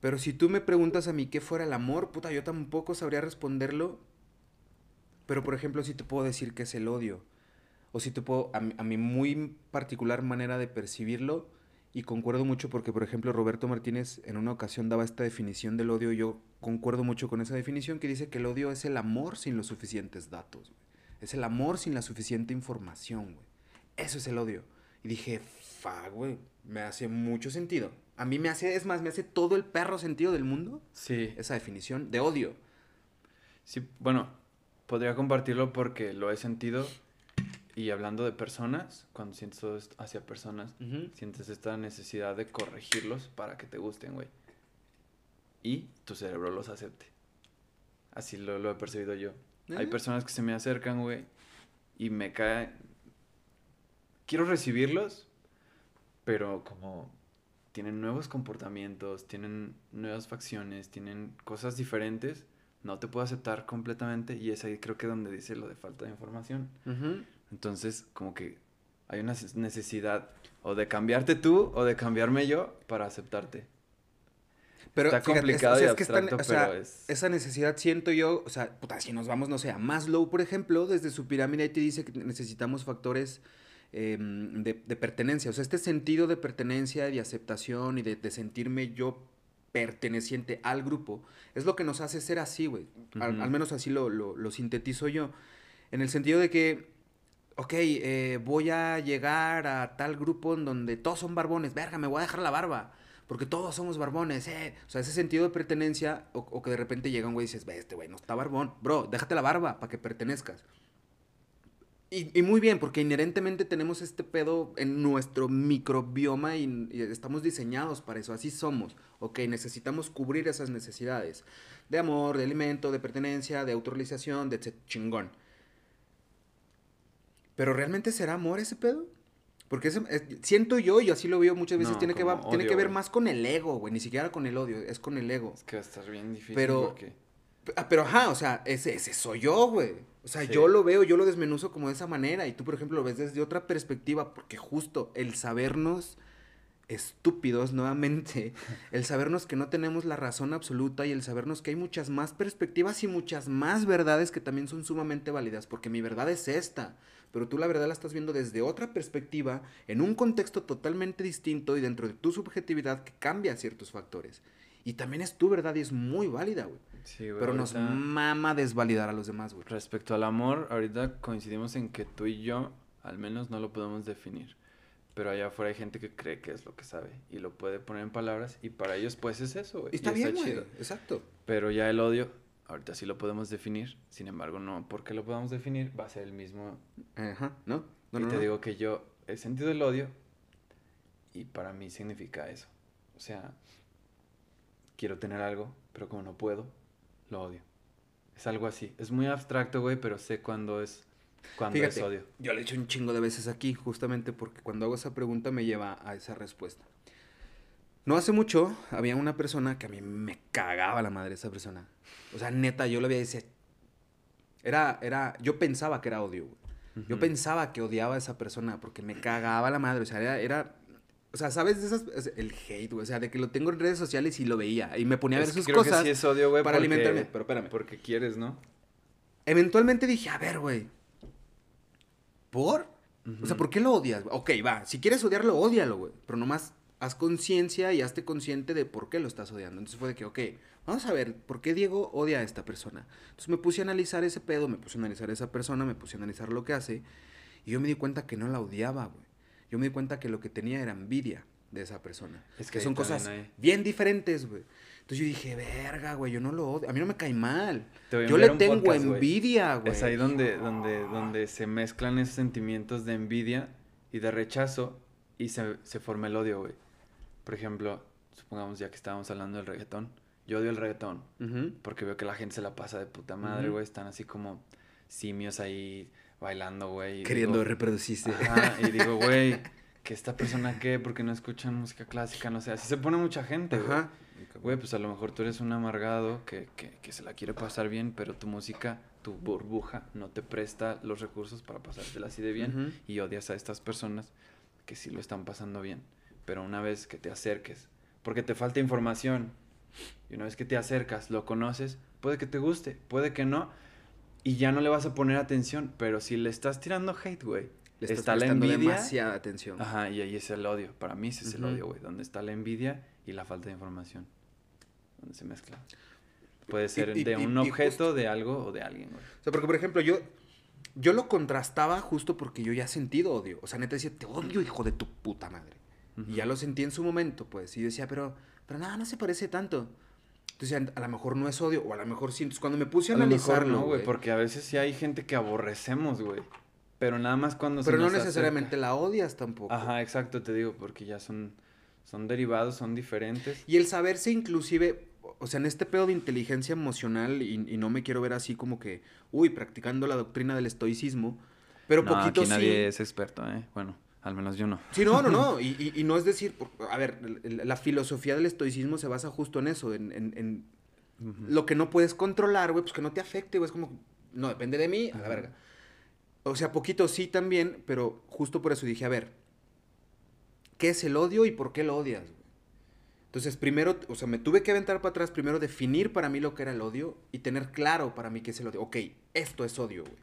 Pero si tú me preguntas a mí qué fuera el amor, puta, yo tampoco sabría responderlo. Pero por ejemplo, si te puedo decir qué es el odio. O si te puedo, a, mi muy particular manera de percibirlo, y concuerdo mucho porque, por ejemplo, Roberto Martínez en una ocasión daba esta definición del odio, y yo concuerdo mucho con esa definición que dice que el odio es el amor sin los suficientes datos. Es el amor sin la suficiente información, güey. Eso es el odio. Y dije, fa, güey, me hace mucho sentido. A mí me hace, es más, me hace todo el perro sentido del mundo. Sí. Esa definición de odio. Sí, bueno, podría compartirlo porque lo he sentido. Y hablando de personas, cuando esto hacia personas, sientes esta necesidad de corregirlos para que te gusten, güey. Y tu cerebro los acepte. Así lo, lo he percibido yo. Hay personas que se me acercan, güey, y me cae, quiero recibirlos, pero como tienen nuevos comportamientos, tienen nuevas facciones, tienen cosas diferentes, no te puedo aceptar completamente y es ahí creo que donde dice lo de falta de información. Entonces, como que hay una necesidad o de cambiarte tú o de cambiarme yo para aceptarte. Pero está complicado y abstracto, pero es... esa necesidad siento yo, o sea, puta, si nos vamos, no sé, a Maslow, por ejemplo, desde su pirámide ahí te dice que necesitamos factores Em, de, pertenencia. O sea, este sentido de pertenencia, de aceptación y de, sentirme yo perteneciente al grupo, es lo que nos hace ser así, güey. al, menos así lo, lo, sintetizo yo. En el sentido de que, ok, eh, voy a llegar a tal grupo en donde todos son barbones, verga, me voy a dejar la barba. Porque todos somos barbones, eh. O sea, ese sentido de pertenencia, o, que de repente llega un güey y dices, ve, este güey no está barbón. Bro, déjate la barba para que pertenezcas. Y, muy bien, porque inherentemente tenemos este pedo en nuestro microbioma y, estamos diseñados para eso, así somos. Ok, necesitamos cubrir esas necesidades de amor, de alimento, de pertenencia, de autorrealización, de chingón. Pero ¿realmente será amor ese pedo? Porque siento yo, y así lo veo muchas veces, tiene, que tiene que ver más con el ego, güey, ni siquiera con el odio, es con el ego. Es que va a estar bien difícil pero, ah, pero ajá, o sea, ese, ese soy yo, güey. O sea, yo lo veo, yo lo desmenuzo como de esa manera y tú, por ejemplo, lo ves desde otra perspectiva, porque justo el sabernos estúpidos nuevamente, el sabernos que no tenemos la razón absoluta y el sabernos que hay muchas más perspectivas y muchas más verdades que también son sumamente válidas, porque mi verdad es esta, pero tú la verdad la estás viendo desde otra perspectiva, en un contexto totalmente distinto y dentro de tu subjetividad que cambia ciertos factores. Y también es tu verdad y es muy válida, güey. Pero nos mama desvalidar a los demás, güey. Respecto al amor, ahorita coincidimos en que tú y yo, al menos, no lo podemos definir. Pero allá afuera hay gente que cree que es lo que sabe y lo puede poner en palabras y para ellos, pues es eso, güey. Está bien, chido. Exacto. Pero ya el odio, ahorita sí lo podemos definir. Sin embargo, no porque lo podamos definir, va a ser el mismo. Ajá, ¿no? y te digo que yo he sentido el odio y para mí significa eso. O sea, quiero tener algo, pero como no puedo, lo odio. Es algo así. Es muy abstracto, güey, pero sé cuándo es, cuándo es odio. Yo lo he hecho un chingo de veces aquí, justamente porque cuando hago esa pregunta me lleva a esa respuesta. No hace mucho había una persona que a mí me cagaba la madre esa persona. O sea, neta, yo lo había decía. Era, era, yo pensaba que era odio, güey. Yo pensaba que odiaba a esa persona porque me cagaba la madre. O sea, era, era o sea, ¿sabes de esas? El hate, güey. O sea, de que lo tengo en redes sociales y lo veía. Y me ponía a ver sus cosas. Que sí es odio, güey. Para alimentarme. Pero espérame. Porque quieres, ¿no? Eventualmente dije, a ver, güey. ¿Por? O sea, ¿por qué lo odias? Ok, va. Si quieres odiarlo, odialo, güey. Pero nomás haz conciencia y hazte consciente de por qué lo estás odiando. Entonces fue de que, ok, vamos a ver, ¿por qué Diego odia a esta persona? Entonces me puse a analizar ese pedo, me puse a analizar a esa persona, me puse a analizar lo que hace. Y yo me di cuenta que no la odiaba, güey yo me di cuenta que lo que tenía era envidia de esa persona. Es que, son cosas bien diferentes, güey. Entonces yo dije, verga, güey, yo no lo odio. A mí no me cae mal. Yo le tengo envidia, güey. Es ahí donde, donde, donde se mezclan esos sentimientos de envidia y de rechazo y se, se forma el odio, güey. Por ejemplo, supongamos ya que estábamos hablando del reggaetón. Yo odio el reggaetón porque veo que la gente se la pasa de puta madre, güey. Están así como simios ahí bailando, güey. Queriendo reproducirse. Ajá, y digo, güey, que esta persona qué, porque no escuchan música clásica, no sé, así se pone mucha gente, güey. Ajá. Güey, pues a lo mejor tú eres un amargado que, que, que, se la quiere pasar bien, pero tu música, tu burbuja, no te presta los recursos para pasártela así de bien y odias a estas personas que sí lo están pasando bien. Pero una vez que te acerques, porque te falta información, y una vez que te acercas, lo conoces, puede que te guste, puede que no, y ya no le vas a poner atención, pero si le estás tirando hate, güey, está la envidia. demasiada atención. Ajá, y ahí es el odio. Para mí ese es el odio, güey, donde está la envidia y la falta de información. Donde se mezcla. Puede ser de un objeto, de algo o de alguien, güey. O sea, porque por ejemplo, yo yo lo contrastaba justo porque yo ya he sentido odio. O sea, neta decía, te odio, hijo de tu puta madre. Y ya lo sentí en su momento, pues. Y decía, pero, pero nada, no se parece tanto. Entonces, a lo mejor no es odio, o a lo mejor sí. Entonces, cuando me puse a, analizarlo. güey, porque a veces sí hay gente que aborrecemos, güey. Pero nada más cuando Pero no necesariamente la odias tampoco. Ajá, exacto, te digo, porque ya son, son derivados, son diferentes. Y el saberse inclusive, o sea, en este pedo de inteligencia emocional, y, no me quiero ver así como que, uy, practicando la doctrina del estoicismo, pero no, poquito aquí nadie es experto, ¿eh? Bueno, Al menos yo no. Sí, no, no, no. Y, y- y no es decir, a ver, la filosofía del estoicismo se basa justo en eso, en, en- lo que no puedes controlar, güey, pues que no te afecte, güey. Es como, no, depende de mí, a la verga. O sea, poquito sí también, pero justo por eso dije, a ver, ¿qué es el odio y por qué lo odias? güey? Entonces, primero, o sea, me tuve que aventar para atrás, primero definir para mí lo que era el odio y tener claro para mí qué es el odio. Ok, esto es odio, güey.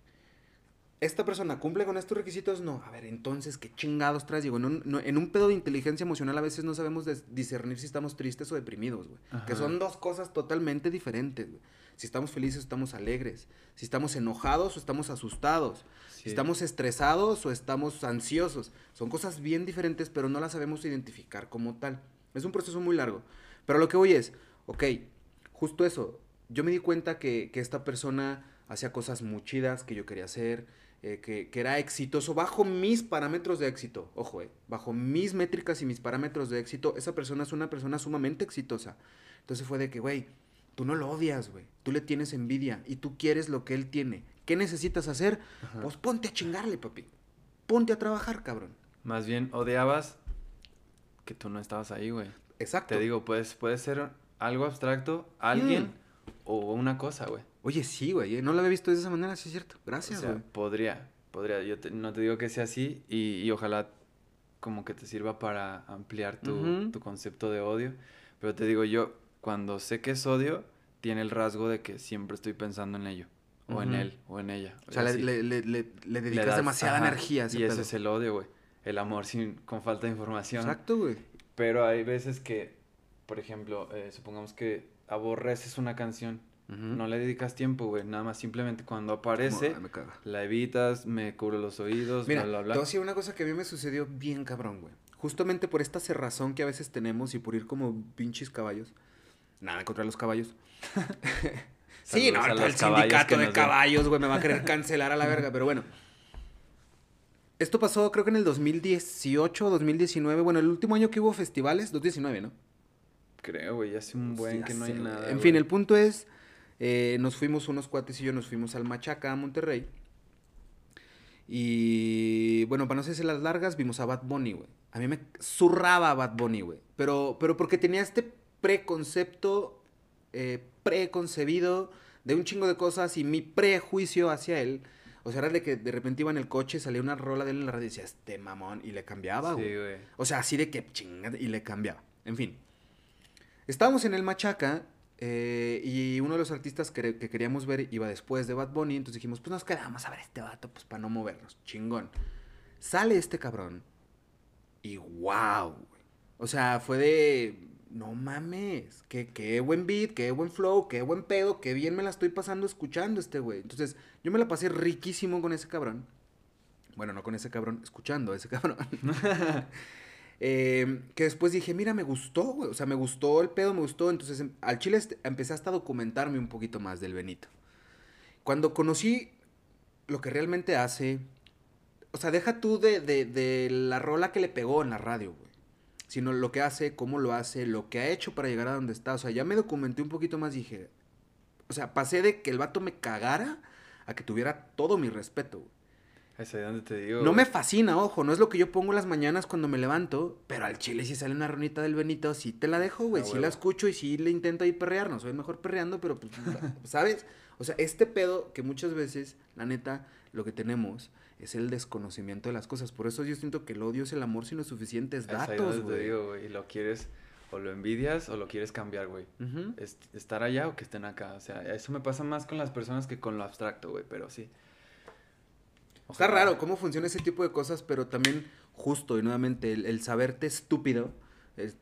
¿Esta persona cumple con estos requisitos? No. A ver, entonces, ¿qué chingados traes? Digo, en un, no- en un pedo de inteligencia emocional a veces no sabemos discernir si estamos tristes o deprimidos, güey. Que son dos cosas totalmente diferentes, güey. Si estamos felices o estamos alegres. Si estamos enojados o estamos asustados. Si estamos estresados o estamos ansiosos. Son cosas bien diferentes, pero no las sabemos identificar como tal. Es un proceso muy largo. Pero lo que voy es, ok, justo eso. Yo me di cuenta que, que esta persona hacía cosas muy chidas que yo quería hacer, eh, que, que era exitoso bajo mis parámetros de éxito. Ojo, eh, bajo mis métricas y mis parámetros de éxito, esa persona es una persona sumamente exitosa. Entonces fue de que, güey, tú no lo odias, güey. Tú le tienes envidia y tú quieres lo que él tiene. ¿Qué necesitas hacer? Ajá. Pues ponte a chingarle, papi. Ponte a trabajar, cabrón. Más bien odiabas que tú no estabas ahí, güey. Exacto. Te digo, puedes, puede ser algo abstracto, alguien Mm. o una cosa, güey. Oye, sí, güey. eh, No lo había visto de esa manera, sí es cierto. O Gracias, sea, güey. podría, podría. Yo te- no te digo que sea así y, y ojalá como que te sirva para ampliar tu, Ujú. tu concepto de odio. Pero te digo, yo cuando sé que es odio, tiene el rasgo de que siempre estoy pensando en ello. O en Ujú. él, o en ella. o sea, le, le- le- le- dedicas das- demasiada ajá, energía a ese Y ese pedo. es el odio, güey. El amor sin, con falta de información. Exacto, güey. Pero hay veces que, por ejemplo, eh, supongamos que aborreces una canción. No le dedicas tiempo, güey. Nada más simplemente cuando aparece, Como, me caga. la evitas, me cubro los oídos, Mira, bla, bla, te bla. decir una cosa que a mí me sucedió bien cabrón, güey. Justamente por esta cerrazón que a veces tenemos y por ir como pinches caballos. Nada contra los caballos. sí, no, el sindicato de caballos, güey, me va a querer cancelar a la verga, pero bueno. Esto pasó creo que en el 2018 o 2019, bueno, el último año que hubo festivales, 2019, ¿no? Creo, güey, hace un buen Ya que no hay nada. En güey. fin, el punto es, eh, nos fuimos unos cuates y yo, nos fuimos al Machaca, a Monterrey. Y bueno, para no hacerse las largas, vimos a Bad Bunny, güey. A mí me zurraba Bad Bunny, güey. Pero, pero porque tenía este preconcepto, eh, preconcebido de un chingo de cosas y mi prejuicio hacia él. O sea, era de que de repente iba en el coche, salía una rola de él en la radio y decía, este mamón, y le cambiaba, Sí, güey. güey. O sea, así de que chingada, y le cambiaba. En fin. Estábamos en el Machaca eh, y uno de los artistas que, que queríamos ver iba después de Bad Bunny. Entonces dijimos, pues nos quedamos a ver este vato, pues para no movernos. Chingón. Sale este cabrón y wow. O sea, fue de, no mames, qué, qué buen beat, qué buen flow, qué buen pedo, qué bien me la estoy pasando escuchando este güey. Entonces, yo me la pasé riquísimo con ese cabrón. Bueno, no con ese cabrón, escuchando a ese cabrón. Eh, que después dije, mira, me gustó, güey. O sea, me gustó el pedo, me gustó. Entonces, em- al chile este- empecé hasta a documentarme un poquito más del Benito. Cuando conocí lo que realmente hace, o sea, deja tú de, de- de la rola que le pegó en la radio. Sino lo que hace, cómo lo hace, lo que ha hecho para llegar a donde está. O sea, ya me documenté un poquito más dije, o sea, pasé de que el vato me cagara a que tuviera todo mi respeto. Es ahí donde te digo. No me güey. fascina, ojo, no es lo que yo pongo las mañanas cuando me levanto, pero al chile si sale una ronita del Benito, sí te la dejo, güey, A sí huevo. la escucho y sí le intento ahí perrear, no soy mejor perreando, pero pues, ¿sabes? O sea, este pedo que muchas veces, la neta, lo que tenemos es el desconocimiento de las cosas, por eso yo siento que el odio es el amor sin los suficientes Es ahí datos, donde te güey. digo, güey. Y lo quieres, o lo envidias, o lo quieres cambiar, güey. Estar allá o que estén acá. O sea, eso me pasa más con las personas que con lo abstracto, güey. Pero sí. Está raro cómo funciona ese tipo de cosas, pero también justo y nuevamente el, el saberte estúpido, es-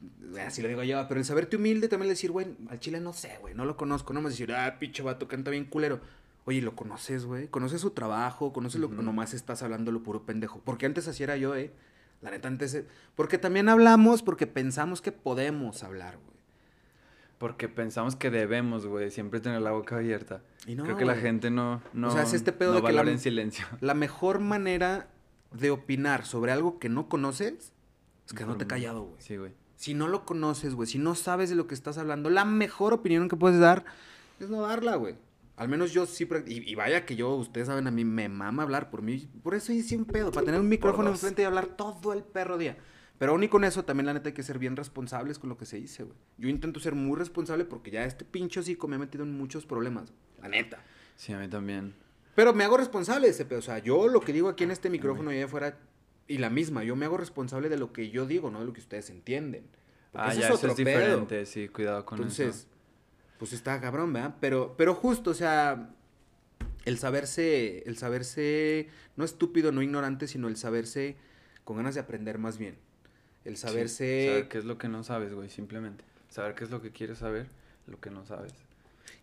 así lo digo yo, pero el saberte humilde también decir, güey, al chile no sé, güey, no lo conozco, no me decir, ah, pinche vato, canta bien culero. Oye, ¿lo conoces, güey? ¿Conoces su trabajo? ¿Conoces lo que nomás estás hablando lo puro pendejo? Porque antes así era yo, eh. La neta, antes... eh, Porque también hablamos porque pensamos que podemos hablar, güey. Porque pensamos que debemos, güey, siempre tener la boca abierta. Y no, Creo que la gente no, no, sea, es este pedo no de que la- en silencio. La mejor manera de opinar sobre algo que no conoces es que no te callado, güey. Sí, güey. Si no lo conoces, güey, si no sabes de lo que estás hablando, la mejor opinión que puedes dar es no darla, güey. Al menos yo sí. Y, y vaya que yo, ustedes saben, a mí me mama hablar. Por mí, por eso hice un pedo. Para tener un micrófono enfrente y hablar todo el perro día. Pero aún y con eso, también la neta hay que ser bien responsables con lo que se dice, güey. Yo intento ser muy responsable porque ya este pinche hocico me ha metido en muchos problemas. La neta. Sí, a mí también. Pero me hago responsable de ese pedo. O sea, yo lo que digo aquí en este micrófono y allá afuera, y la misma, yo me hago responsable de lo que yo digo, no de lo que ustedes entienden. Porque Ah, ya, es eso es pedo. diferente, sí, cuidado con Entonces, eso. pues está cabrón, ¿verdad? Pero, pero justo, o sea, el saberse, el saberse, no estúpido, no ignorante, sino el saberse con ganas de aprender más bien. El Sí, saberse... saber qué es lo que no sabes, güey, simplemente. Saber qué es lo que quieres saber, lo que no sabes.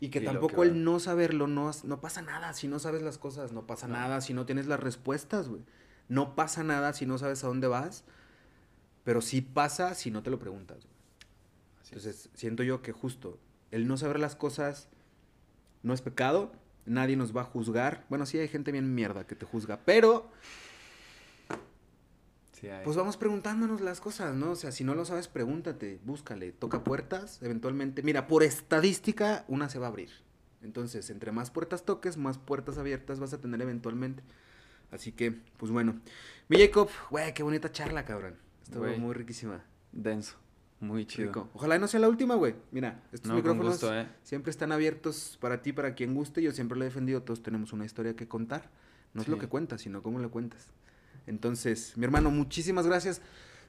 Y que Y tampoco que el no saberlo, no, no pasa nada si no sabes las cosas, no pasa No. nada si no tienes las respuestas, güey. No pasa nada si no sabes a dónde vas, pero sí pasa si no te lo preguntas. güey. Entonces, siento yo que justo el no saber las cosas no es pecado, nadie nos va a juzgar. Bueno, sí hay gente bien mierda que te juzga, pero Sí, pues vamos preguntándonos las cosas, ¿no? O sea, si no lo sabes, pregúntate, búscale, toca puertas, eventualmente. Mira, por estadística, una se va a abrir. Entonces, entre más puertas toques, más puertas abiertas vas a tener eventualmente. Así que, pues bueno. Mi Jacob, güey, qué bonita charla, cabrón. Estuvo muy riquísima. Denso. Muy chido. Rico. Ojalá y no sea la última, güey. Mira, estos No, micrófonos gusto, eh. siempre están abiertos para ti, para quien guste. Yo siempre lo he defendido. Todos tenemos una historia que contar. No es lo que cuentas, sino cómo lo cuentas. Entonces, mi hermano, muchísimas gracias.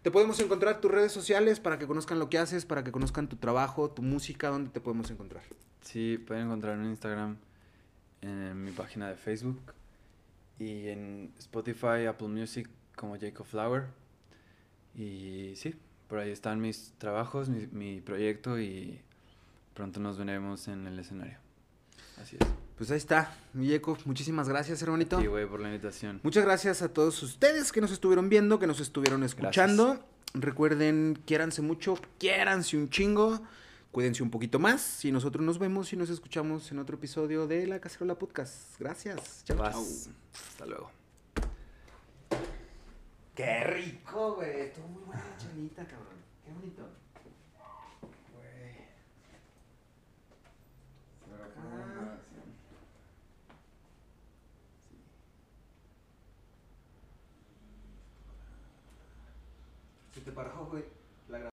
Te podemos encontrar tus redes sociales para que conozcan lo que haces, para que conozcan tu trabajo, tu música. ¿Dónde te podemos encontrar? Sí, pueden encontrar en Instagram, en mi página de Facebook y en Spotify, Apple Music como Jacob Flower. Y sí, por ahí están mis trabajos, mi, mi proyecto y pronto nos veremos en el escenario. Así es. Pues ahí está, mi. Muchísimas gracias, hermanito. Sí, güey, por la invitación. Muchas gracias a todos ustedes que nos estuvieron viendo, que nos estuvieron escuchando. Recuerden, quiéranse mucho, quiéranse un chingo, cuídense un poquito más y nosotros nos vemos y nos escuchamos en otro episodio de La Cacerola Podcast. Gracias. Chao, chao. Hasta luego. Qué rico, güey. Estuvo muy buena la charlita, cabrón. Qué bonito. Se te güey.